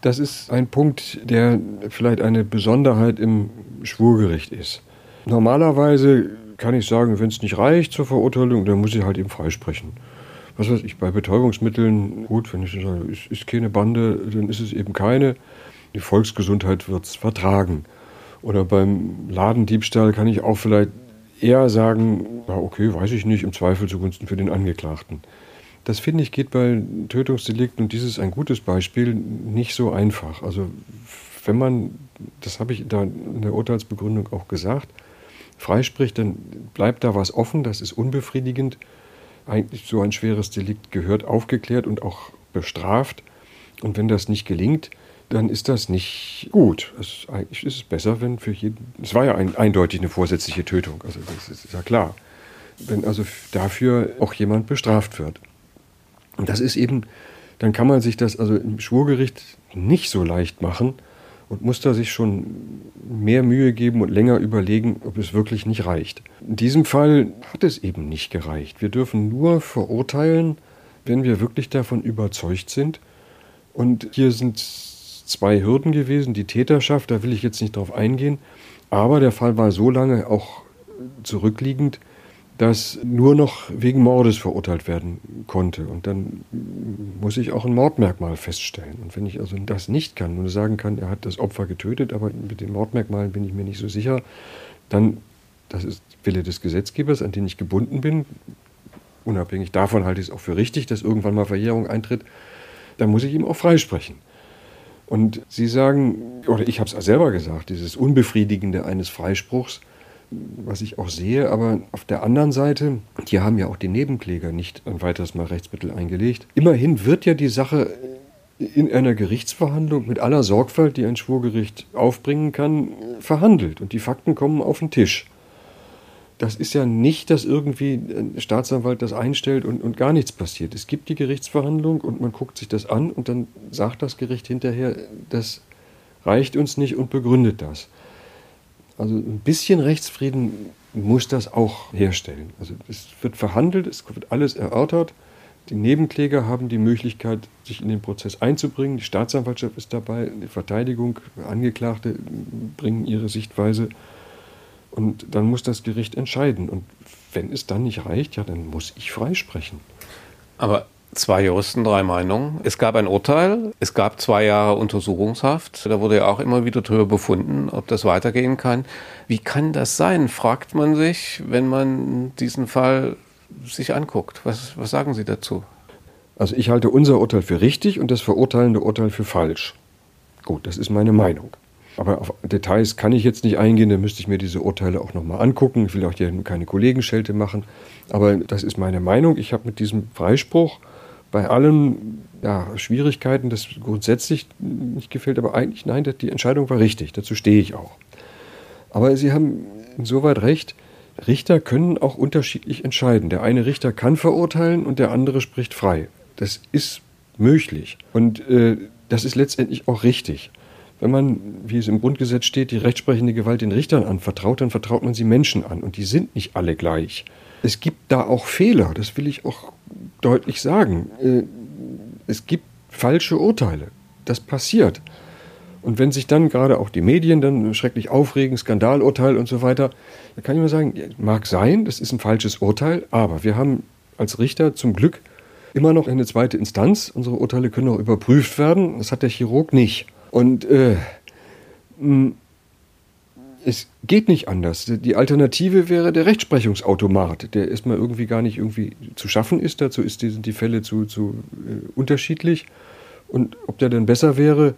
Das ist ein Punkt, der vielleicht eine Besonderheit im Schwurgericht ist. Normalerweise kann ich sagen, wenn es nicht reicht zur Verurteilung, dann muss ich halt eben freisprechen. Was weiß ich, bei Betäubungsmitteln, gut, wenn ich sage, es ist keine Bande, dann ist es eben keine. Die Volksgesundheit wird es vertragen. Oder beim Ladendiebstahl kann ich auch vielleicht eher sagen, ja, okay, weiß ich nicht, im Zweifel zugunsten für den Angeklagten. Das finde ich geht bei Tötungsdelikten, und dies ist ein gutes Beispiel, nicht so einfach. Also wenn man, das habe ich da in der Urteilsbegründung auch gesagt, freispricht, dann bleibt da was offen, das ist unbefriedigend. Eigentlich so ein schweres Delikt gehört aufgeklärt und auch bestraft. Und wenn das nicht gelingt, dann ist das nicht gut. Es, eigentlich ist es besser, wenn für jeden. Es war ja ein, eindeutig eine vorsätzliche Tötung, also das ist ja klar. Wenn also dafür auch jemand bestraft wird. Und das ist eben, dann kann man sich das also im Schwurgericht nicht so leicht machen und muss da sich schon mehr Mühe geben und länger überlegen, ob es wirklich nicht reicht. In diesem Fall hat es eben nicht gereicht. Wir dürfen nur verurteilen, wenn wir wirklich davon überzeugt sind. Und hier sind zwei Hürden gewesen. Die Täterschaft, da will ich jetzt nicht drauf eingehen. Aber der Fall war so lange auch zurückliegend, dass nur noch wegen Mordes verurteilt werden konnte. Und dann muss ich auch ein Mordmerkmal feststellen. Und wenn ich also das nicht kann und sagen kann, er hat das Opfer getötet, aber mit den Mordmerkmalen bin ich mir nicht so sicher, dann, das ist Wille des Gesetzgebers, an den ich gebunden bin, unabhängig davon halte ich es auch für richtig, dass irgendwann mal Verjährung eintritt, dann muss ich ihm auch freisprechen. Und Sie sagen, oder ich habe es selber gesagt, dieses Unbefriedigende eines Freispruchs, was ich auch sehe. Aber auf der anderen Seite, die haben ja auch die Nebenkläger nicht ein weiteres Mal Rechtsmittel eingelegt. Immerhin wird ja die Sache in einer Gerichtsverhandlung mit aller Sorgfalt, die ein Schwurgericht aufbringen kann, verhandelt. Und die Fakten kommen auf den Tisch. Das ist ja nicht, dass irgendwie ein Staatsanwalt das einstellt und, und gar nichts passiert. Es gibt die Gerichtsverhandlung und man guckt sich das an und dann sagt das Gericht hinterher, das reicht uns nicht und begründet das. Also ein bisschen Rechtsfrieden muss das auch herstellen. Also es wird verhandelt, es wird alles erörtert. Die Nebenkläger haben die Möglichkeit, sich in den Prozess einzubringen. Die Staatsanwaltschaft ist dabei, die Verteidigung, Angeklagte bringen ihre Sichtweise. Und dann muss das Gericht entscheiden. Und wenn es dann nicht reicht, ja, dann muss ich freisprechen. Aber Zwei Juristen, drei Meinungen. Es gab ein Urteil, es gab zwei Jahre Untersuchungshaft. Da wurde ja auch immer wieder darüber befunden, ob das weitergehen kann. Wie kann das sein, fragt man sich, wenn man diesen Fall sich anguckt. Was, was sagen Sie dazu? Also ich halte unser Urteil für richtig und das verurteilende Urteil für falsch. Gut, das ist meine Meinung. Aber auf Details kann ich jetzt nicht eingehen, da müsste ich mir diese Urteile auch nochmal angucken. Ich will auch hier keine Kollegenschelte machen. Aber das ist meine Meinung. Ich habe mit diesem Freispruch bei allen ja, Schwierigkeiten das grundsätzlich nicht gefällt, aber eigentlich nein, die Entscheidung war richtig, dazu stehe ich auch. Aber Sie haben insoweit recht, Richter können auch unterschiedlich entscheiden. Der eine Richter kann verurteilen und der andere spricht frei. Das ist möglich und äh, das ist letztendlich auch richtig. Wenn man, wie es im Grundgesetz steht, die rechtsprechende Gewalt den Richtern anvertraut, dann vertraut man sie Menschen an und die sind nicht alle gleich. Es gibt da auch Fehler, das will ich auch deutlich sagen. Äh, es gibt falsche Urteile. Das passiert. Und wenn sich dann gerade auch die Medien dann schrecklich aufregen, Skandalurteil und so weiter, dann kann ich nur sagen, mag sein, das ist ein falsches Urteil, aber wir haben als Richter zum Glück immer noch eine zweite Instanz. Unsere Urteile können auch überprüft werden. Das hat der Chirurg nicht. Und äh, es geht nicht anders. Die Alternative wäre der Rechtsprechungsautomat, der erstmal irgendwie gar nicht irgendwie zu schaffen ist. Dazu ist die, sind die Fälle zu, zu äh, unterschiedlich. Und ob der dann besser wäre,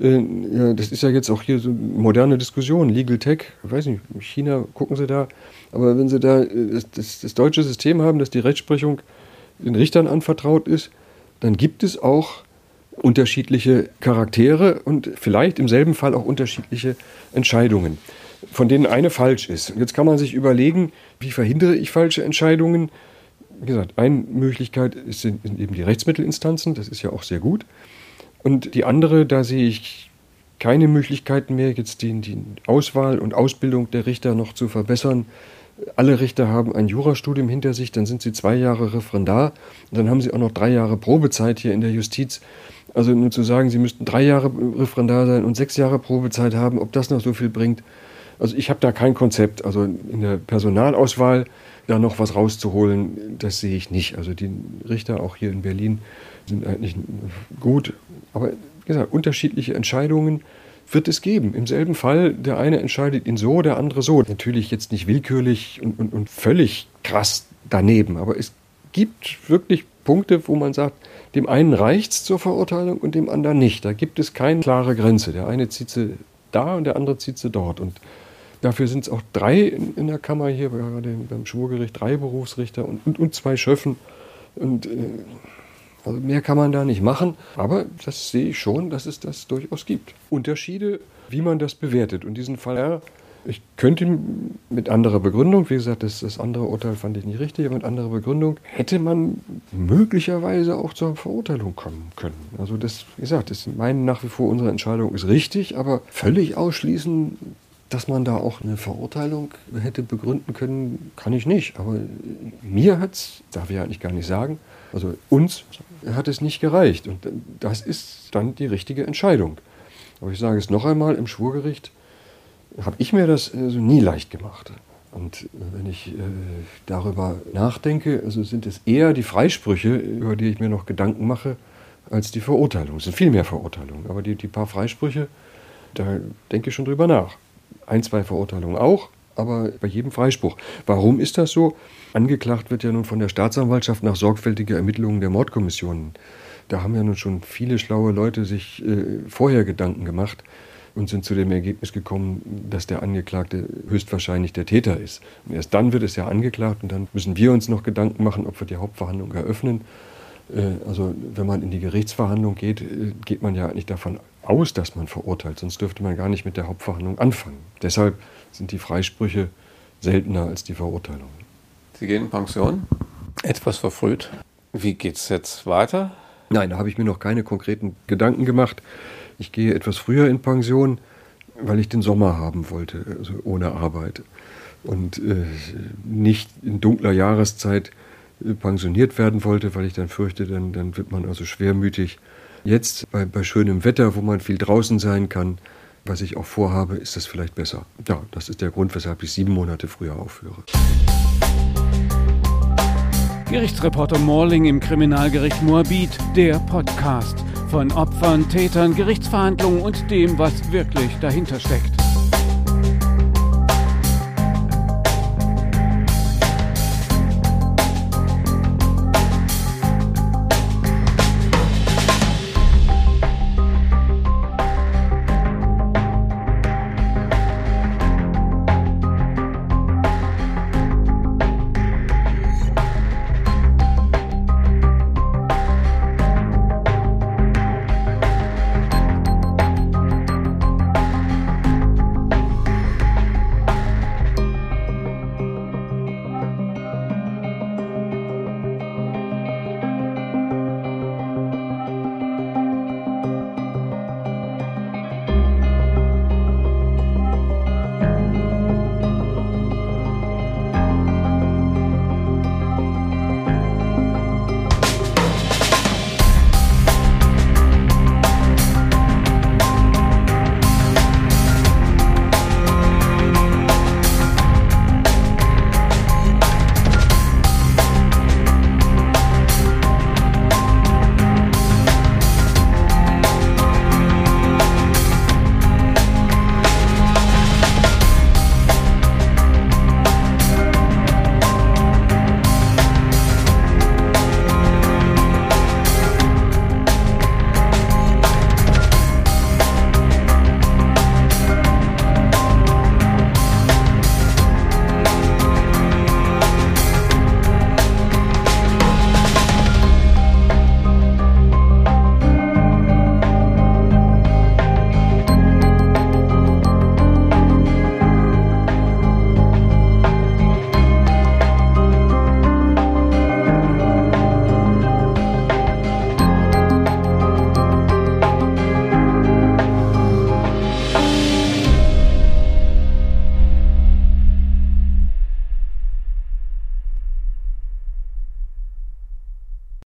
äh, ja, das ist ja jetzt auch hier so moderne Diskussion, Legal Tech, ich weiß nicht, China gucken Sie da, aber wenn Sie da äh, das, das deutsche System haben, dass die Rechtsprechung den Richtern anvertraut ist, dann gibt es auch unterschiedliche Charaktere und vielleicht im selben Fall auch unterschiedliche Entscheidungen, von denen eine falsch ist. Jetzt kann man sich überlegen, wie verhindere ich falsche Entscheidungen? Wie gesagt, eine Möglichkeit sind eben die Rechtsmittelinstanzen, das ist ja auch sehr gut. Und die andere, da sehe ich keine Möglichkeiten mehr, jetzt die, die Auswahl und Ausbildung der Richter noch zu verbessern. Alle Richter haben ein Jurastudium hinter sich, dann sind sie zwei Jahre Referendar und dann haben sie auch noch drei Jahre Probezeit hier in der Justiz. Also nur zu sagen, sie müssten drei Jahre Referendar sein und sechs Jahre Probezeit haben, ob das noch so viel bringt. Also ich habe da kein Konzept. Also in der Personalauswahl da noch was rauszuholen, das sehe ich nicht. Also die Richter auch hier in Berlin sind eigentlich gut. Aber wie gesagt, unterschiedliche Entscheidungen wird es geben. Im selben Fall, der eine entscheidet ihn so, der andere so. Natürlich jetzt nicht willkürlich und, und, und völlig krass daneben, aber es gibt wirklich Punkte, wo man sagt, dem einen reicht es zur Verurteilung und dem anderen nicht. Da gibt es keine klare Grenze. Der eine zieht sie da und der andere zieht sie dort. Und dafür sind es auch drei in, in, der Kammer hier, gerade beim Schwurgericht, drei Berufsrichter und, und, und zwei Schöffen. Und äh, also mehr kann man da nicht machen. Aber das sehe ich schon, dass es das durchaus gibt. Unterschiede, wie man das bewertet. Und diesen Fall, ich könnte mit anderer Begründung, wie gesagt, das, das andere Urteil fand ich nicht richtig, aber mit anderer Begründung hätte man möglicherweise auch zur Verurteilung kommen können. Also das, wie gesagt, das meinen nach wie vor unsere Entscheidung ist richtig, aber völlig ausschließen, dass man da auch eine Verurteilung hätte begründen können, kann ich nicht. Aber mir hat es, darf ich eigentlich gar nicht sagen, also uns hat es nicht gereicht. Und das ist dann die richtige Entscheidung. Aber ich sage es noch einmal, im Schwurgericht habe ich mir das also nie leicht gemacht. Und wenn ich äh, darüber nachdenke, also sind es eher die Freisprüche, über die ich mir noch Gedanken mache, als die Verurteilung. Es sind viel mehr Verurteilungen, aber die, die paar Freisprüche, da denke ich schon drüber nach. Ein, zwei Verurteilungen auch, aber bei jedem Freispruch. Warum ist das so? Angeklagt wird ja nun von der Staatsanwaltschaft nach sorgfältiger Ermittlung der Mordkommissionen. Da haben ja nun schon viele schlaue Leute sich äh, vorher Gedanken gemacht und sind zu dem Ergebnis gekommen, dass der Angeklagte höchstwahrscheinlich der Täter ist. Und erst dann wird es ja angeklagt und dann müssen wir uns noch Gedanken machen, ob wir die Hauptverhandlung eröffnen. Äh, also wenn man in die Gerichtsverhandlung geht, äh, geht man ja eigentlich davon aus, dass man verurteilt, sonst dürfte man gar nicht mit der Hauptverhandlung anfangen. Deshalb sind die Freisprüche seltener als die Verurteilungen. Sie gehen in Pension? Etwas verfrüht. Wie geht es jetzt weiter? Nein, da habe ich mir noch keine konkreten Gedanken gemacht. Ich gehe etwas früher in Pension, weil ich den Sommer haben wollte, also ohne Arbeit. Und äh, nicht in dunkler Jahreszeit äh, pensioniert werden wollte, weil ich dann fürchte, dann, dann wird man also schwermütig. Jetzt bei, bei schönem Wetter, wo man viel draußen sein kann, was ich auch vorhabe, ist das vielleicht besser. Ja, das ist der Grund, weshalb ich sieben Monate früher aufhöre. Gerichtsreporter Morling im Kriminalgericht Moabit, der Podcast von Opfern, Tätern, Gerichtsverhandlungen und dem, was wirklich dahinter steckt.